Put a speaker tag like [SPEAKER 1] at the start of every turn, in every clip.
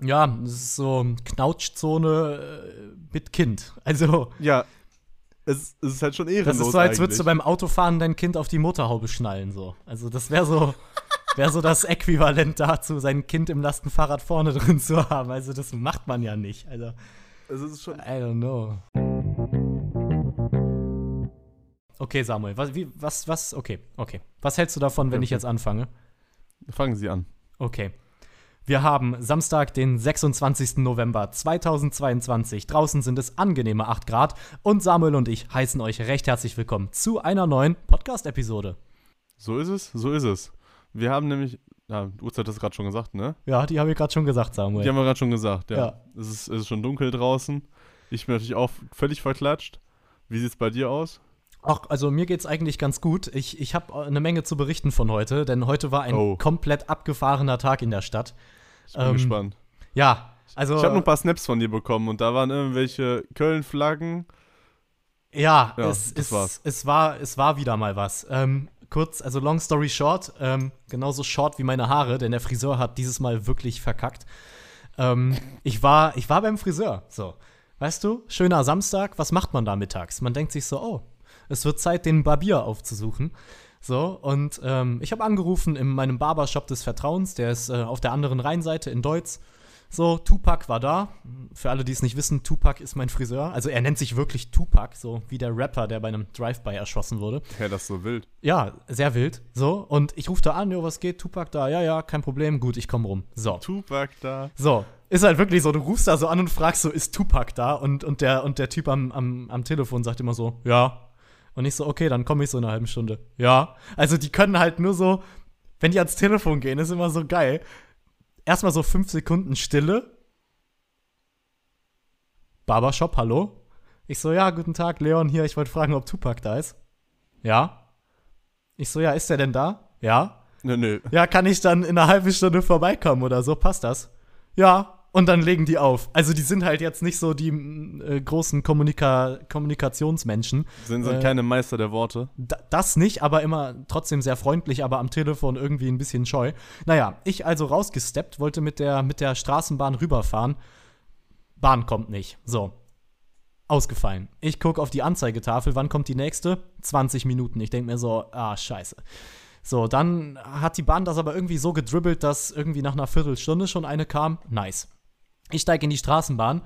[SPEAKER 1] Ja, das ist so Knautschzone äh, mit Kind. Also.
[SPEAKER 2] Ja. Es, es ist halt schon ehrenlos.
[SPEAKER 1] Das ist so, als würdest du beim Autofahren dein Kind auf die Motorhaube schnallen, so. Also, das wäre so. wäre so das Äquivalent dazu, sein Kind im Lastenfahrrad vorne drin zu haben. Also, das macht man ja nicht. Also.
[SPEAKER 2] Es ist schon.
[SPEAKER 1] I don't know. Okay, Samuel, was, wie, was, was, okay, okay. Was hältst du davon, wenn okay. ich jetzt anfange?
[SPEAKER 2] Fangen Sie an.
[SPEAKER 1] Okay. Wir haben Samstag, den 26. November 2022. Draußen sind es angenehme 8 Grad und Samuel und ich heißen euch recht herzlich willkommen zu einer neuen Podcast-Episode.
[SPEAKER 2] So ist es, so ist es. Wir haben nämlich, ja, du hast das gerade schon gesagt, ne?
[SPEAKER 1] Ja, die habe ich gerade schon gesagt, Samuel.
[SPEAKER 2] Die haben wir gerade schon gesagt, ja. ja. Es, ist, es ist schon dunkel draußen. Ich bin natürlich auch völlig verklatscht. Wie sieht es bei dir aus?
[SPEAKER 1] Ach, also mir geht's eigentlich ganz gut. Ich, ich habe eine Menge zu berichten von heute, denn heute war ein oh. komplett abgefahrener Tag in der Stadt.
[SPEAKER 2] Ich bin ähm, gespannt.
[SPEAKER 1] Ja, also.
[SPEAKER 2] Ich habe noch ein paar Snaps von dir bekommen und da waren irgendwelche Köln-Flaggen.
[SPEAKER 1] Ja, ja es, es, war's. es, war, es war wieder mal was. Ähm, kurz, also long story short, ähm, genauso short wie meine Haare, denn der Friseur hat dieses Mal wirklich verkackt. Ähm, ich, war, ich war beim Friseur, so. Weißt du, schöner Samstag, was macht man da mittags? Man denkt sich so, oh, es wird Zeit, den Barbier aufzusuchen. So, und ähm, ich habe angerufen in meinem Barbershop des Vertrauens, der ist äh, auf der anderen Rheinseite in Deutz. So, Tupac war da. Für alle, die es nicht wissen, Tupac ist mein Friseur. Also er nennt sich wirklich Tupac, so wie der Rapper, der bei einem Drive-By erschossen wurde.
[SPEAKER 2] Ja, das ist so wild.
[SPEAKER 1] Ja, sehr wild. So, und ich rufe da an, jo, was geht? Tupac da? Ja, ja, kein Problem. Gut, ich komme rum. So.
[SPEAKER 2] Tupac da.
[SPEAKER 1] So, ist halt wirklich so, du rufst da so an und fragst so, ist Tupac da? Und, und, der, und der Typ am, am, am Telefon sagt immer so, ja, und ich so, okay, dann komme ich so in einer halben Stunde. Ja. Also die können halt nur so, wenn die ans Telefon gehen, ist immer so geil. Erstmal so fünf Sekunden Stille. Barbershop, hallo? Ich so, ja, guten Tag, Leon hier. Ich wollte fragen, ob Tupac da ist. Ja. Ich so, ja, ist der denn da? Ja.
[SPEAKER 2] Nö, nö.
[SPEAKER 1] Ja, kann ich dann in einer halben Stunde vorbeikommen oder so? Passt das? Ja und dann legen die auf. Also die sind halt jetzt nicht so die äh, großen Kommunika Kommunikationsmenschen.
[SPEAKER 2] Sind, sind äh, keine Meister der Worte.
[SPEAKER 1] Das nicht, aber immer trotzdem sehr freundlich, aber am Telefon irgendwie ein bisschen scheu. Naja, ich also rausgesteppt, wollte mit der, mit der Straßenbahn rüberfahren. Bahn kommt nicht. So. Ausgefallen. Ich gucke auf die Anzeigetafel, wann kommt die nächste? 20 Minuten. Ich denke mir so, ah, scheiße. So, dann hat die Bahn das aber irgendwie so gedribbelt, dass irgendwie nach einer Viertelstunde schon eine kam. Nice. Ich steige in die Straßenbahn,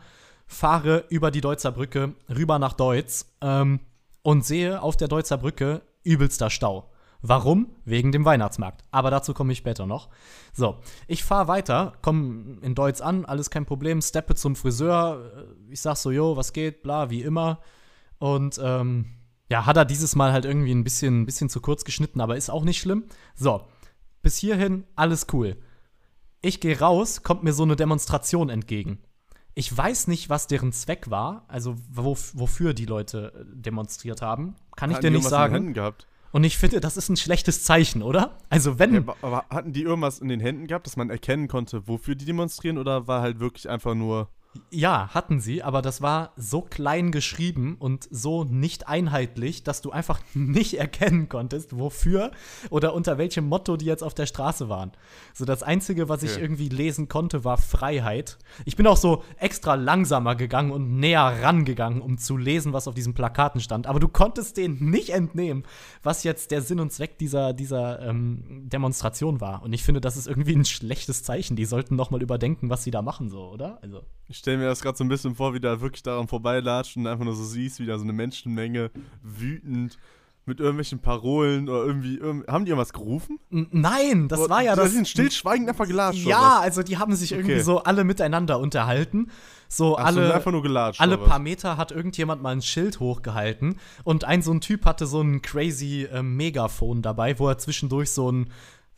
[SPEAKER 1] fahre über die Deutzer Brücke rüber nach Deutz ähm, und sehe auf der Deutzer Brücke übelster Stau. Warum? Wegen dem Weihnachtsmarkt. Aber dazu komme ich später noch. So, ich fahre weiter, komme in Deutz an, alles kein Problem, steppe zum Friseur. Äh, ich sag so, jo, was geht, bla, wie immer. Und ähm, ja, hat er dieses Mal halt irgendwie ein bisschen, ein bisschen zu kurz geschnitten, aber ist auch nicht schlimm. So, bis hierhin alles cool. Ich gehe raus, kommt mir so eine Demonstration entgegen. Ich weiß nicht, was deren Zweck war, also wo, wofür die Leute äh, demonstriert haben. Kann ich dir nicht sagen.
[SPEAKER 2] In den gehabt?
[SPEAKER 1] Und ich finde, das ist ein schlechtes Zeichen, oder? Also wenn. Ja,
[SPEAKER 2] aber hatten die irgendwas in den Händen gehabt, dass man erkennen konnte, wofür die demonstrieren, oder war halt wirklich einfach nur.
[SPEAKER 1] Ja, hatten sie, aber das war so klein geschrieben und so nicht einheitlich, dass du einfach nicht erkennen konntest, wofür oder unter welchem Motto die jetzt auf der Straße waren. So das einzige, was ich irgendwie lesen konnte, war Freiheit. Ich bin auch so extra langsamer gegangen und näher rangegangen, um zu lesen, was auf diesen Plakaten stand. Aber du konntest denen nicht entnehmen, was jetzt der Sinn und Zweck dieser, dieser ähm, Demonstration war. Und ich finde, das ist irgendwie ein schlechtes Zeichen. Die sollten noch mal überdenken, was sie da machen, so, oder? Also.
[SPEAKER 2] Ich stelle mir das gerade so ein bisschen vor, wie da wirklich daran vorbeilatscht und einfach nur so siehst, wie da so eine Menschenmenge wütend mit irgendwelchen Parolen oder irgendwie. Irg haben die irgendwas gerufen?
[SPEAKER 1] Nein, das oder, war ja das.
[SPEAKER 2] Die sind stillschweigend einfach gelatscht.
[SPEAKER 1] Ja, also die haben sich okay. irgendwie so alle miteinander unterhalten. So Ach, alle.
[SPEAKER 2] Einfach nur gelatscht.
[SPEAKER 1] Alle paar Meter hat irgendjemand mal ein Schild hochgehalten und ein so ein Typ hatte so ein crazy äh, Megafon dabei, wo er zwischendurch so ein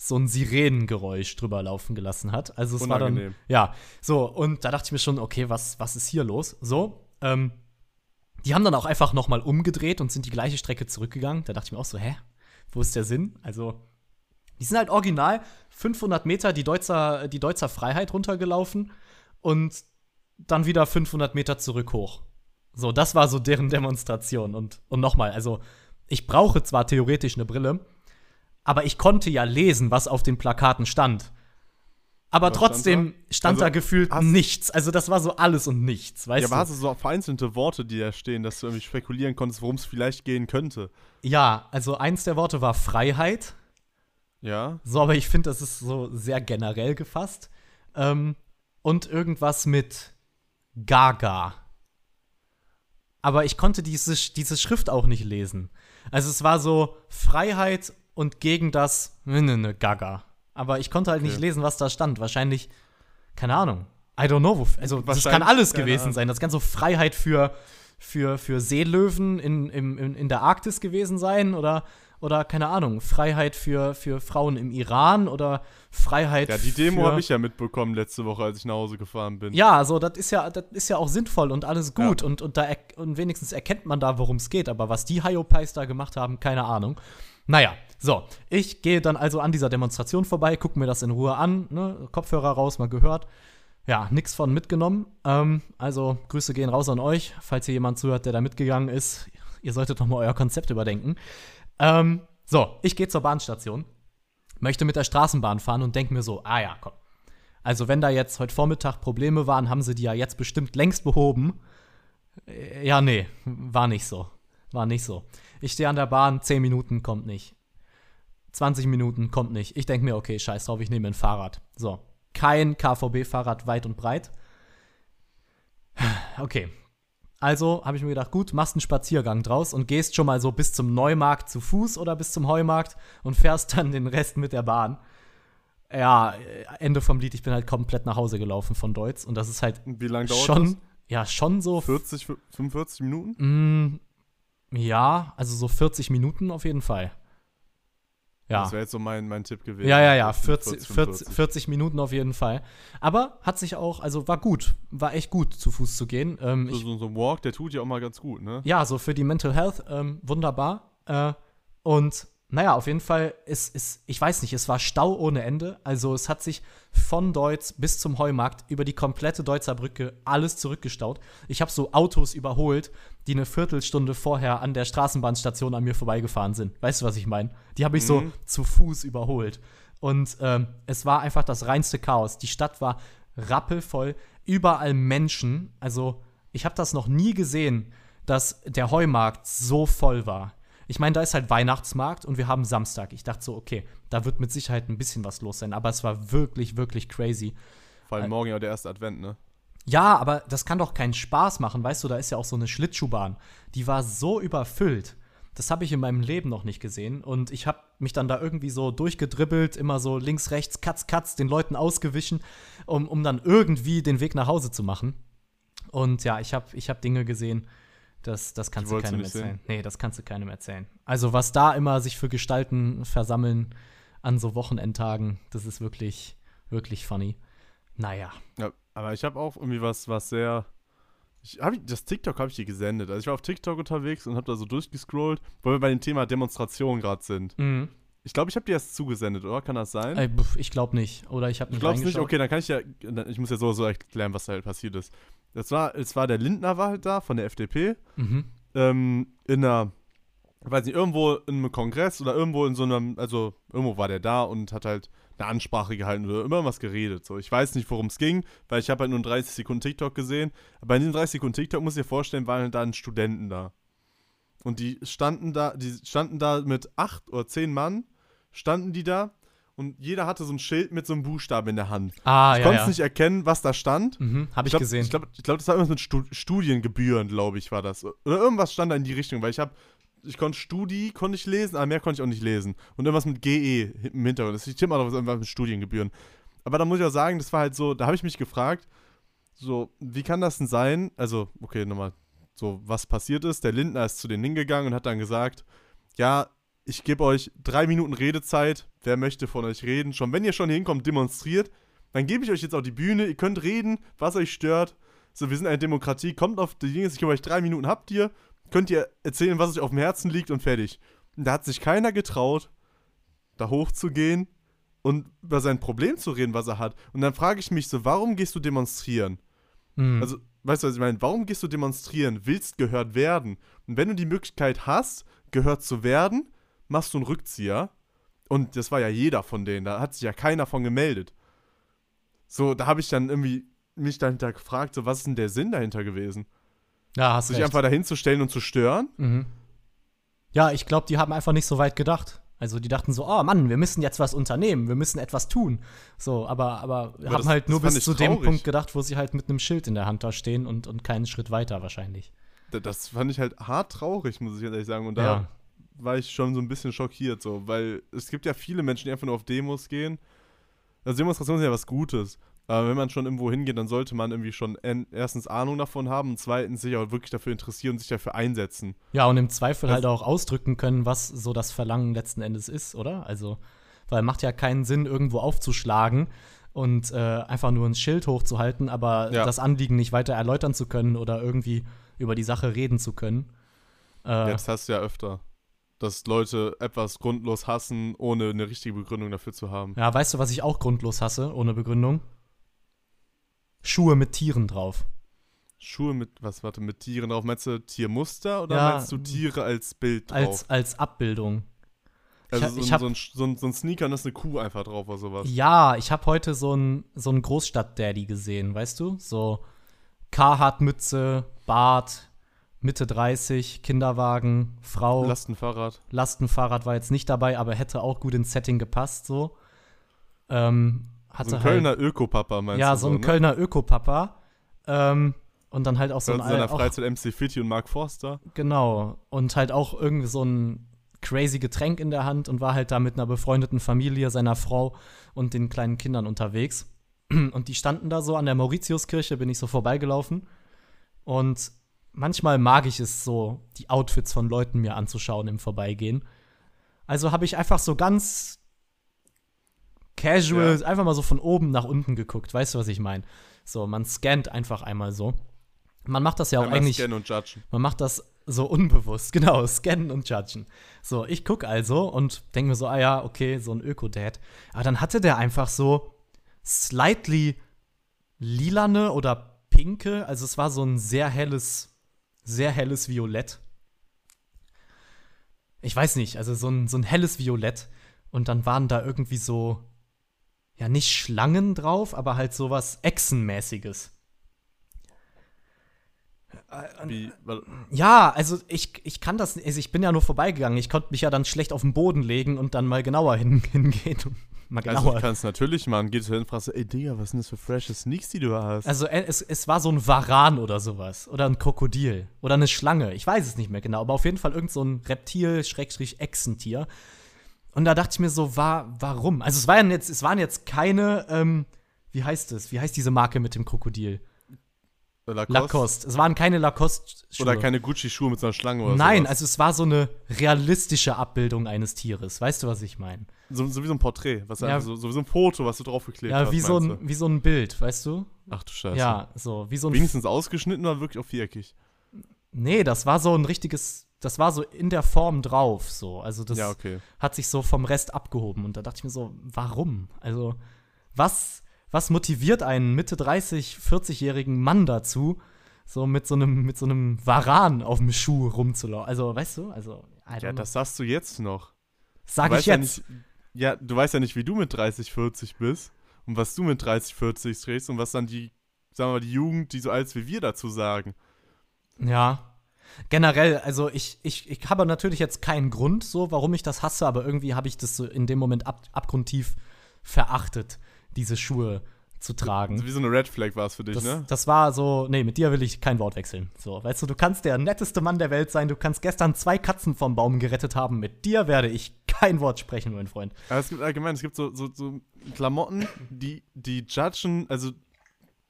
[SPEAKER 1] so ein Sirenengeräusch drüber laufen gelassen hat. Also es Unangenehm. war dann ja so und da dachte ich mir schon, okay, was was ist hier los? So, ähm, die haben dann auch einfach noch mal umgedreht und sind die gleiche Strecke zurückgegangen. Da dachte ich mir auch so, hä, wo ist der Sinn? Also die sind halt original 500 Meter die Deutzer die Deutzer Freiheit runtergelaufen und dann wieder 500 Meter zurück hoch. So, das war so deren Demonstration und und noch mal, also ich brauche zwar theoretisch eine Brille, aber ich konnte ja lesen, was auf den Plakaten stand. Aber
[SPEAKER 2] Was
[SPEAKER 1] trotzdem stand da,
[SPEAKER 2] Also,
[SPEAKER 1] gefühlt
[SPEAKER 2] hast-
[SPEAKER 1] nichts. Also das war so alles und nichts, weißt
[SPEAKER 2] Ja, aber
[SPEAKER 1] du?
[SPEAKER 2] hast du so vereinzelte Worte, die da stehen, dass du irgendwie spekulieren konntest, worum es vielleicht gehen könnte?
[SPEAKER 1] Ja, also eins der Worte war Freiheit.
[SPEAKER 2] Ja?
[SPEAKER 1] So, aber ich finde, das ist so sehr generell gefasst. Ähm, und irgendwas mit Gaga. Aber ich konnte diese, diese Schrift auch nicht lesen. Also es war so Freiheit und gegen das ne, ne, ne, Gaga. Aber ich konnte halt nicht
[SPEAKER 2] Okay.
[SPEAKER 1] lesen, was da stand. Wahrscheinlich, keine Ahnung. I don't know. Also das kann alles gewesen
[SPEAKER 2] Ahnung.
[SPEAKER 1] sein. Das kann so Freiheit für, für, für Seelöwen in, im, in, in der Arktis gewesen sein oder, oder keine Ahnung, Freiheit für, für Frauen im Iran oder Freiheit
[SPEAKER 2] Ja, die Demo habe ich ja mitbekommen letzte Woche, als ich nach Hause gefahren bin.
[SPEAKER 1] ja, also das ist ja, das ist ja auch sinnvoll und alles gut und, und, da und wenigstens erkennt man da, worum es geht. Aber was die Hyopies da gemacht haben, keine Ahnung. Naja, so, ich gehe dann also an dieser Demonstration vorbei, gucke mir das in Ruhe an, ne, Kopfhörer raus, mal gehört. Ja, nix von mitgenommen. Ähm, also Grüße gehen raus an euch, falls hier jemand zuhört, der da mitgegangen ist. Ihr solltet noch mal euer Konzept überdenken. Ähm, so, ich gehe zur Bahnstation, möchte mit der Straßenbahn fahren und denke mir so, ah ja, komm. Also wenn da jetzt heute Vormittag Probleme waren, haben sie die ja jetzt bestimmt längst behoben. Äh, Ja, nee, war nicht so. War nicht so. Ich stehe an der Bahn, 10 Minuten kommt nicht. 20 Minuten kommt nicht. Ich denke mir, okay, scheiß drauf, ich nehme ein Fahrrad. So, kein KVB-Fahrrad weit und breit. Okay. Also habe ich mir gedacht, gut, machst einen Spaziergang draus und gehst schon mal so bis zum Neumarkt zu Fuß oder bis zum Heumarkt und fährst dann den Rest mit der Bahn. Ja, Ende vom Lied, ich bin halt komplett nach Hause gelaufen von Deutz und das ist halt
[SPEAKER 2] Wie lange dauert
[SPEAKER 1] schon, ja, schon so
[SPEAKER 2] das? 40, 45 Minuten?
[SPEAKER 1] Mm, ja, also so 40 Minuten auf jeden Fall. Ja.
[SPEAKER 2] Das wäre jetzt so mein, mein Tipp gewesen.
[SPEAKER 1] Ja, ja, ja,
[SPEAKER 2] 40,
[SPEAKER 1] 40, 40, 40 Minuten auf jeden Fall. Aber hat sich auch, also war gut, war echt gut, zu Fuß zu gehen. Ähm,
[SPEAKER 2] So,
[SPEAKER 1] ich,
[SPEAKER 2] so, so ein Walk, der tut ja auch mal ganz gut, ne?
[SPEAKER 1] ja, so für die Mental Health ähm, wunderbar. Äh, und naja, auf jeden Fall ist, ist, ich weiß nicht, es war Stau ohne Ende. Also es hat sich von Deutz bis zum Heumarkt über die komplette Deutzer Brücke alles zurückgestaut. Ich habe so Autos überholt, die eine Viertelstunde vorher an der Straßenbahnstation an mir vorbeigefahren sind. Weißt du, was ich meine? Die habe ich so
[SPEAKER 2] Mhm.
[SPEAKER 1] zu Fuß überholt. Und ähm, es war einfach das reinste Chaos. Die Stadt war rappelvoll, überall Menschen. Also ich habe das noch nie gesehen, dass der Heumarkt so voll war. Ich meine, da ist halt Weihnachtsmarkt und wir haben Samstag. Ich dachte so, okay, da wird mit Sicherheit ein bisschen was los sein. Aber es war wirklich, wirklich crazy.
[SPEAKER 2] Vor allem morgen ja der erste Advent, ne?
[SPEAKER 1] Ja, aber das kann doch keinen Spaß machen. Weißt du, da ist ja auch so eine Schlittschuhbahn. Die war so überfüllt. Das habe ich in meinem Leben noch nicht gesehen. Und ich habe mich dann da irgendwie so durchgedribbelt, immer so links, rechts, katz, katz, den Leuten ausgewichen, um, um dann irgendwie den Weg nach Hause zu machen. Und ja, ich habe ich hab Dinge gesehen, das, das kannst du keinem erzählen. Nee, das kannst du keinem erzählen. Also, was da immer sich für Gestalten versammeln an so Wochenendtagen, das ist wirklich, wirklich funny. Naja.
[SPEAKER 2] Ja, aber ich habe auch irgendwie was, was sehr. Ich hab, das TikTok habe ich dir gesendet. Also ich war auf TikTok unterwegs und habe da so durchgescrollt, weil wir bei dem Thema Demonstration gerade sind.
[SPEAKER 1] Mhm.
[SPEAKER 2] Ich glaube, ich habe dir das zugesendet, oder? Kann das sein?
[SPEAKER 1] Pf, ich glaube nicht. Oder ich habe nicht
[SPEAKER 2] glaubst nicht?
[SPEAKER 1] reingeschaut.
[SPEAKER 2] Okay, dann kann ich ja, ich muss ja so, erklären, was da halt passiert ist. Das war, es war der Lindner war halt da von der FDP,
[SPEAKER 1] Mhm.
[SPEAKER 2] ähm, in einer, ich weiß nicht, irgendwo in einem Kongress oder irgendwo in so einem, also irgendwo war der da und hat halt eine Ansprache gehalten oder immer was geredet. So, ich weiß nicht, worum es ging, weil ich habe halt nur 30 Sekunden TikTok gesehen. Aber in diesen 30 Sekunden TikTok muss ich dir vorstellen, waren halt dann Studenten da. Und die standen da, die standen da mit acht oder zehn Mann, standen die da und jeder hatte so ein Schild mit so einem Buchstaben in der Hand.
[SPEAKER 1] Ah,
[SPEAKER 2] Ich
[SPEAKER 1] ja,
[SPEAKER 2] konnte
[SPEAKER 1] ja.
[SPEAKER 2] es nicht erkennen, was da stand.
[SPEAKER 1] Mhm, habe ich,
[SPEAKER 2] glaub,
[SPEAKER 1] gesehen.
[SPEAKER 2] Ich glaube, ich glaub, das war irgendwas mit Stu Studiengebühren, glaube ich, war das. Oder irgendwas stand da in die Richtung, weil ich habe, ich konnte Studi, konnte ich lesen, aber mehr konnte ich auch nicht lesen. Und irgendwas mit GE im Hintergrund. Das- tippe mal drauf, irgendwas mit Studiengebühren. Aber da muss ich auch sagen, das war halt so, da habe ich mich gefragt, so, wie kann das denn sein? Also, okay, nochmal, so, was passiert ist. Der Lindner ist zu denen hingegangen und hat dann gesagt, ja, ich gebe euch drei Minuten Redezeit. Wer möchte von euch reden? Schon, wenn ihr schon hier hinkommt, demonstriert, dann gebe ich euch jetzt auch die Bühne. Ihr könnt reden, was euch stört. So, wir sind eine Demokratie. Kommt auf die Dinge, ich gebe euch drei Minuten, habt ihr. Könnt ihr erzählen, was euch auf dem Herzen liegt und fertig. Und da hat sich keiner getraut, da hochzugehen und über sein Problem zu reden, was er hat. Und dann frage ich mich so, warum gehst du demonstrieren?
[SPEAKER 1] Mhm.
[SPEAKER 2] Also, weißt du, was ich meine? Warum gehst du demonstrieren? Willst gehört werden? Und wenn du die Möglichkeit hast, gehört zu werden, machst du einen Rückzieher. Und das war ja jeder von denen. Da hat sich ja keiner von gemeldet. So, da habe ich dann irgendwie mich dahinter gefragt, so, was ist denn der Sinn dahinter gewesen?
[SPEAKER 1] Ja, hast
[SPEAKER 2] Sich
[SPEAKER 1] recht.
[SPEAKER 2] einfach dahin zu stellen und zu stören?
[SPEAKER 1] Mhm. Ja, ich glaube, die haben einfach nicht so weit gedacht. Also die dachten so, oh Mann, wir müssen jetzt was unternehmen, wir müssen etwas tun. So, aber, aber, haben
[SPEAKER 2] das-
[SPEAKER 1] halt nur bis zu dem
[SPEAKER 2] traurig.
[SPEAKER 1] Punkt gedacht, wo sie halt mit einem Schild in der Hand da stehen und, und keinen Schritt weiter wahrscheinlich.
[SPEAKER 2] Da- Das fand ich halt hart traurig, muss ich ehrlich sagen. Und da
[SPEAKER 1] Ja.
[SPEAKER 2] war ich schon so ein bisschen schockiert, so, weil es gibt ja viele Menschen, die einfach nur auf Demos gehen. Also Demonstrationen sind ja was Gutes. Aber wenn man schon irgendwo hingeht, dann sollte man irgendwie schon en- erstens Ahnung davon haben und zweitens sich auch wirklich dafür interessieren und sich dafür einsetzen.
[SPEAKER 1] Ja, und im Zweifel
[SPEAKER 2] Das-
[SPEAKER 1] halt auch ausdrücken können, was so das Verlangen letzten Endes ist, oder? Also, weil macht ja keinen Sinn, irgendwo aufzuschlagen und äh, einfach nur ein Schild hochzuhalten, aber
[SPEAKER 2] Ja.
[SPEAKER 1] das Anliegen nicht weiter erläutern zu können oder irgendwie über die Sache reden zu können. Äh,
[SPEAKER 2] hast du ja öfter. Dass Leute etwas grundlos hassen, ohne eine richtige Begründung dafür zu haben.
[SPEAKER 1] ja, weißt du, was ich auch grundlos hasse, ohne Begründung? Schuhe mit Tieren drauf.
[SPEAKER 2] Schuhe mit, was, warte, mit Tieren drauf. Meinst du Tiermuster oder
[SPEAKER 1] Ja.
[SPEAKER 2] meinst du Tiere als Bild drauf?
[SPEAKER 1] Als, als Abbildung.
[SPEAKER 2] also
[SPEAKER 1] ich-
[SPEAKER 2] so,
[SPEAKER 1] ich
[SPEAKER 2] ein-
[SPEAKER 1] hab-
[SPEAKER 2] so, ein, so, ein, so ein Sneaker und da ist eine Kuh einfach drauf oder sowas.
[SPEAKER 1] Ja, ich habe heute so einen so einen Großstadt-Daddy gesehen, weißt du? So Carhartt-Mütze, Bart, Mitte 30, Kinderwagen, Frau.
[SPEAKER 2] Lastenfahrrad.
[SPEAKER 1] Lastenfahrrad war jetzt nicht dabei, aber hätte auch gut ins Setting gepasst, so. Ähm, hatte
[SPEAKER 2] So ein
[SPEAKER 1] halt,
[SPEAKER 2] Kölner Ökopapa meinst
[SPEAKER 1] ja,
[SPEAKER 2] du?
[SPEAKER 1] so ein
[SPEAKER 2] ne?
[SPEAKER 1] Kölner Ökopapa. Ähm, und dann halt auch so ein
[SPEAKER 2] in seiner Freizeit MC Fitty und Mark Forster.
[SPEAKER 1] Genau. Und halt auch irgendwie so ein crazy Getränk in der Hand und war halt da mit einer befreundeten Familie, seiner Frau und den kleinen Kindern unterwegs. Und die standen da so an der Mauritiuskirche, bin ich so vorbeigelaufen. Und manchmal mag ich es so, die Outfits von Leuten mir anzuschauen im Vorbeigehen. Also habe ich einfach so ganz casual,
[SPEAKER 2] Ja.
[SPEAKER 1] einfach mal so von oben nach unten geguckt. Weißt du, was ich meine? So, man scannt einfach einmal so. Man macht das ja auch
[SPEAKER 2] Einmal
[SPEAKER 1] eigentlich.
[SPEAKER 2] scannen und judgen.
[SPEAKER 1] Man macht das so unbewusst, genau, scannen und judgen. So, ich guck also und denke mir so, ah ja, okay, so ein Öko-Dad. Aber dann hatte der einfach so slightly lilane oder pinke, also es war so ein sehr helles, sehr helles Violett. Ich weiß nicht, also so ein, so ein helles Violett. Und dann waren da irgendwie so, ja, nicht Schlangen drauf, aber halt sowas Echsenmäßiges.
[SPEAKER 2] Wie, weil,
[SPEAKER 1] Ja, also ich, ich kann das, also ich bin ja nur vorbeigegangen. Ich konnte mich ja dann schlecht auf den Boden legen und dann mal genauer hin, hingehen. Mal
[SPEAKER 2] also
[SPEAKER 1] genauer.
[SPEAKER 2] du kannst natürlich machen. Gehst du hin und fragst, ey Digga, was sind das für freshe Sneaks, die du hast?
[SPEAKER 1] Also äh, es, es war so ein Varan oder sowas. Oder ein Krokodil. Oder eine Schlange. Ich weiß es nicht mehr genau. Aber auf jeden Fall irgend so ein Reptil, Schrägstrich, Echsentier. Und da dachte ich mir so, war, warum? Also es waren jetzt, es waren jetzt keine, ähm, wie heißt es? Wie heißt diese Marke mit dem Krokodil?
[SPEAKER 2] Lacoste?
[SPEAKER 1] Lacoste. Es waren keine Lacoste-Schuhe.
[SPEAKER 2] Oder keine Gucci-Schuhe mit so einer Schlange oder
[SPEAKER 1] Nein,
[SPEAKER 2] sowas.
[SPEAKER 1] also es war so eine realistische Abbildung eines Tieres. Weißt du, was ich meine?
[SPEAKER 2] so, so wie so ein Porträt. Was
[SPEAKER 1] Ja.
[SPEAKER 2] einfach so, so wie so ein Foto, was du draufgeklebt
[SPEAKER 1] Ja,
[SPEAKER 2] hast.
[SPEAKER 1] wie so, ein, wie so ein Bild, weißt du?
[SPEAKER 2] du? Ach du Scheiße.
[SPEAKER 1] Ja, so, wie so ein.
[SPEAKER 2] Wenigstens ausgeschnitten oder wirklich auch viereckig?
[SPEAKER 1] Nee, das war so ein richtiges. Das war so in der Form drauf, so. Also, das
[SPEAKER 2] ja, okay.
[SPEAKER 1] hat sich so vom Rest abgehoben. Und da dachte ich mir so, warum? Also, was, was motiviert einen Mitte 30, 40-jährigen Mann dazu, so mit so einem, mit so einem Varan auf dem Schuh rumzulaufen? Also, weißt du? Also,
[SPEAKER 2] Ja, das sagst du jetzt noch.
[SPEAKER 1] sag
[SPEAKER 2] du
[SPEAKER 1] ich
[SPEAKER 2] weißt ja
[SPEAKER 1] jetzt.
[SPEAKER 2] nicht, ja, du weißt ja nicht, wie du mit 30, 40 bist und was du mit 30, 40 trägst und was dann die, sagen wir mal, die Jugend, die so alt ist wie wir dazu sagen.
[SPEAKER 1] Ja. Generell, also ich, ich, ich habe natürlich jetzt keinen Grund, so, warum ich das hasse, aber irgendwie habe ich das so in dem Moment ab, abgrundtief verachtet, diese Schuhe zu tragen.
[SPEAKER 2] Wie so eine Red Flag war es für dich,
[SPEAKER 1] Das,
[SPEAKER 2] ne?
[SPEAKER 1] das war so, nee, mit dir will ich kein Wort wechseln. So, weißt du, du kannst der netteste Mann der Welt sein, du kannst gestern zwei Katzen vom Baum gerettet haben, mit dir werde ich kein Wort sprechen, mein Freund.
[SPEAKER 2] Aber es gibt allgemein, es gibt so, so, so Klamotten, die, die judgen, also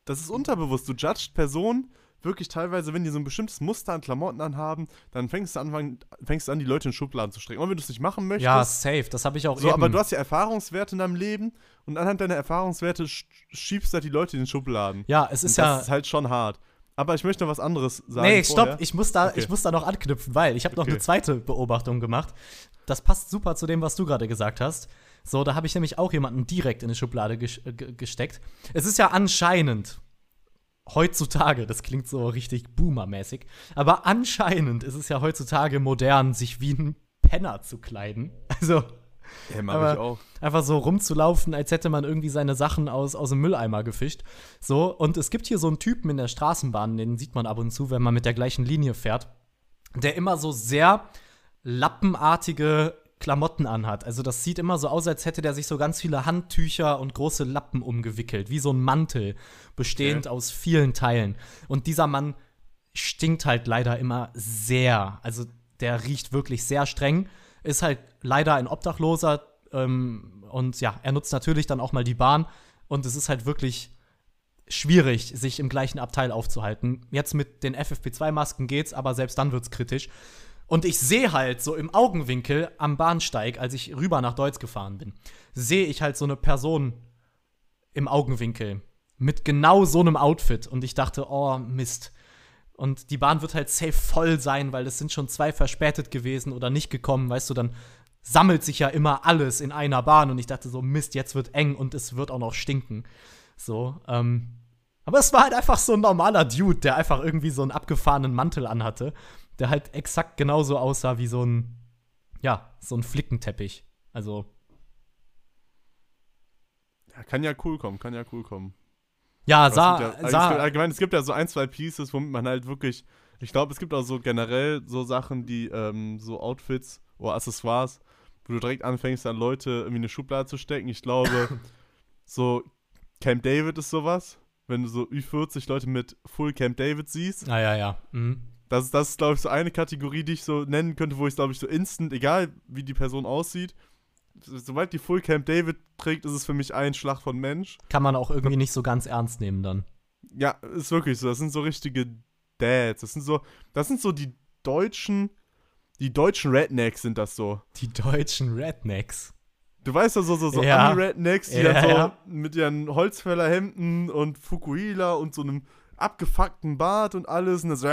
[SPEAKER 2] das ist unterbewusst. Du judgst Personen wirklich teilweise, wenn die so ein bestimmtes Muster an Klamotten anhaben, dann fängst du an, fängst du an die Leute in Schubladen zu strecken. Und wenn du es nicht machen möchtest,
[SPEAKER 1] Ja, safe, das habe ich auch
[SPEAKER 2] so,
[SPEAKER 1] eben.
[SPEAKER 2] aber du hast ja Erfahrungswerte in deinem Leben und anhand deiner Erfahrungswerte sch schiebst du halt die Leute in den Schubladen.
[SPEAKER 1] ja, es ist
[SPEAKER 2] und
[SPEAKER 1] ja
[SPEAKER 2] das ist halt schon hart. Aber ich möchte noch was anderes sagen.
[SPEAKER 1] Nee,
[SPEAKER 2] vorher.
[SPEAKER 1] stopp, ich muss da,
[SPEAKER 2] Okay.
[SPEAKER 1] ich muss da noch anknüpfen, weil ich habe noch
[SPEAKER 2] Okay.
[SPEAKER 1] eine zweite Beobachtung gemacht. Das passt super zu dem, was du gerade gesagt hast. So, da habe ich nämlich auch jemanden direkt in eine Schublade ges ge- gesteckt. Es ist ja anscheinend heutzutage, das klingt so richtig boomermäßig, aber anscheinend ist es ja heutzutage modern, sich wie ein Penner zu kleiden. Also
[SPEAKER 2] Ja, mach ich auch.
[SPEAKER 1] einfach so rumzulaufen, als hätte man irgendwie seine Sachen aus, aus dem Mülleimer gefischt. So, und es gibt hier so einen Typen in der Straßenbahn, den sieht man ab und zu, wenn man mit der gleichen Linie fährt, der immer so sehr lappenartige Klamotten anhat. Also das sieht immer so aus, als hätte der sich so ganz viele Handtücher und große Lappen umgewickelt, wie so ein Mantel, bestehend aus vielen Teilen. Und dieser Mann stinkt halt leider immer sehr. Also der riecht wirklich sehr streng, ist halt leider ein Obdachloser ähm, und ja, er nutzt natürlich dann auch mal die Bahn und es ist halt wirklich schwierig, sich im gleichen Abteil aufzuhalten. Jetzt mit den FFP2-Masken geht's, aber selbst dann wird's kritisch. Und ich sehe halt so im Augenwinkel am Bahnsteig, als ich rüber nach Deutsch gefahren bin, sehe ich halt so eine Person im Augenwinkel mit genau so einem Outfit. Und ich dachte, oh Mist. Und die Bahn wird halt safe voll sein, weil es sind schon zwei verspätet gewesen oder nicht gekommen, weißt du, dann sammelt sich ja immer alles in einer Bahn. Und ich dachte so, Mist, jetzt wird eng und es wird auch noch stinken. So, ähm. Aber es war halt einfach so ein normaler Dude, der einfach irgendwie so einen abgefahrenen Mantel anhatte, der halt exakt genauso aussah wie so ein, ja, so ein Flickenteppich. Also,
[SPEAKER 2] Ja, kann ja cool kommen, kann ja cool kommen.
[SPEAKER 1] ja,
[SPEAKER 2] Aber
[SPEAKER 1] sah,
[SPEAKER 2] ja, also
[SPEAKER 1] sah
[SPEAKER 2] allgemein, es gibt ja so ein, zwei Pieces, womit man halt wirklich. Ich glaube, es gibt auch so generell so Sachen, die ähm, so Outfits oder Accessoires, wo du direkt anfängst, an Leute irgendwie eine Schublade zu stecken. Ich glaube, so Camp David ist sowas. Wenn du so Ü40 Leute mit Full Camp David siehst,
[SPEAKER 1] Ah, ja, ja. Mhm.
[SPEAKER 2] Das, ist- das ist, glaube ich, so eine Kategorie, die ich so nennen könnte, wo ich, glaube ich, so instant, egal wie die Person aussieht, so- sobald die Full Camp David trägt, ist es für mich ein Schlag von Mensch.
[SPEAKER 1] Kann man auch irgendwie nicht so ganz ernst nehmen dann.
[SPEAKER 2] Ja, ist wirklich so. Das sind so richtige Dads. Das sind so, das sind so die deutschen, die deutschen Rednecks sind das so.
[SPEAKER 1] Die deutschen Rednecks.
[SPEAKER 2] Du weißt ja so, so, so
[SPEAKER 1] Ja.
[SPEAKER 2] Ami-Rednecks, die
[SPEAKER 1] Ja,
[SPEAKER 2] dann so
[SPEAKER 1] ja.
[SPEAKER 2] mit ihren Holzfällerhemden und Fukuhila und so einem abgefuckten Bart und alles und das so,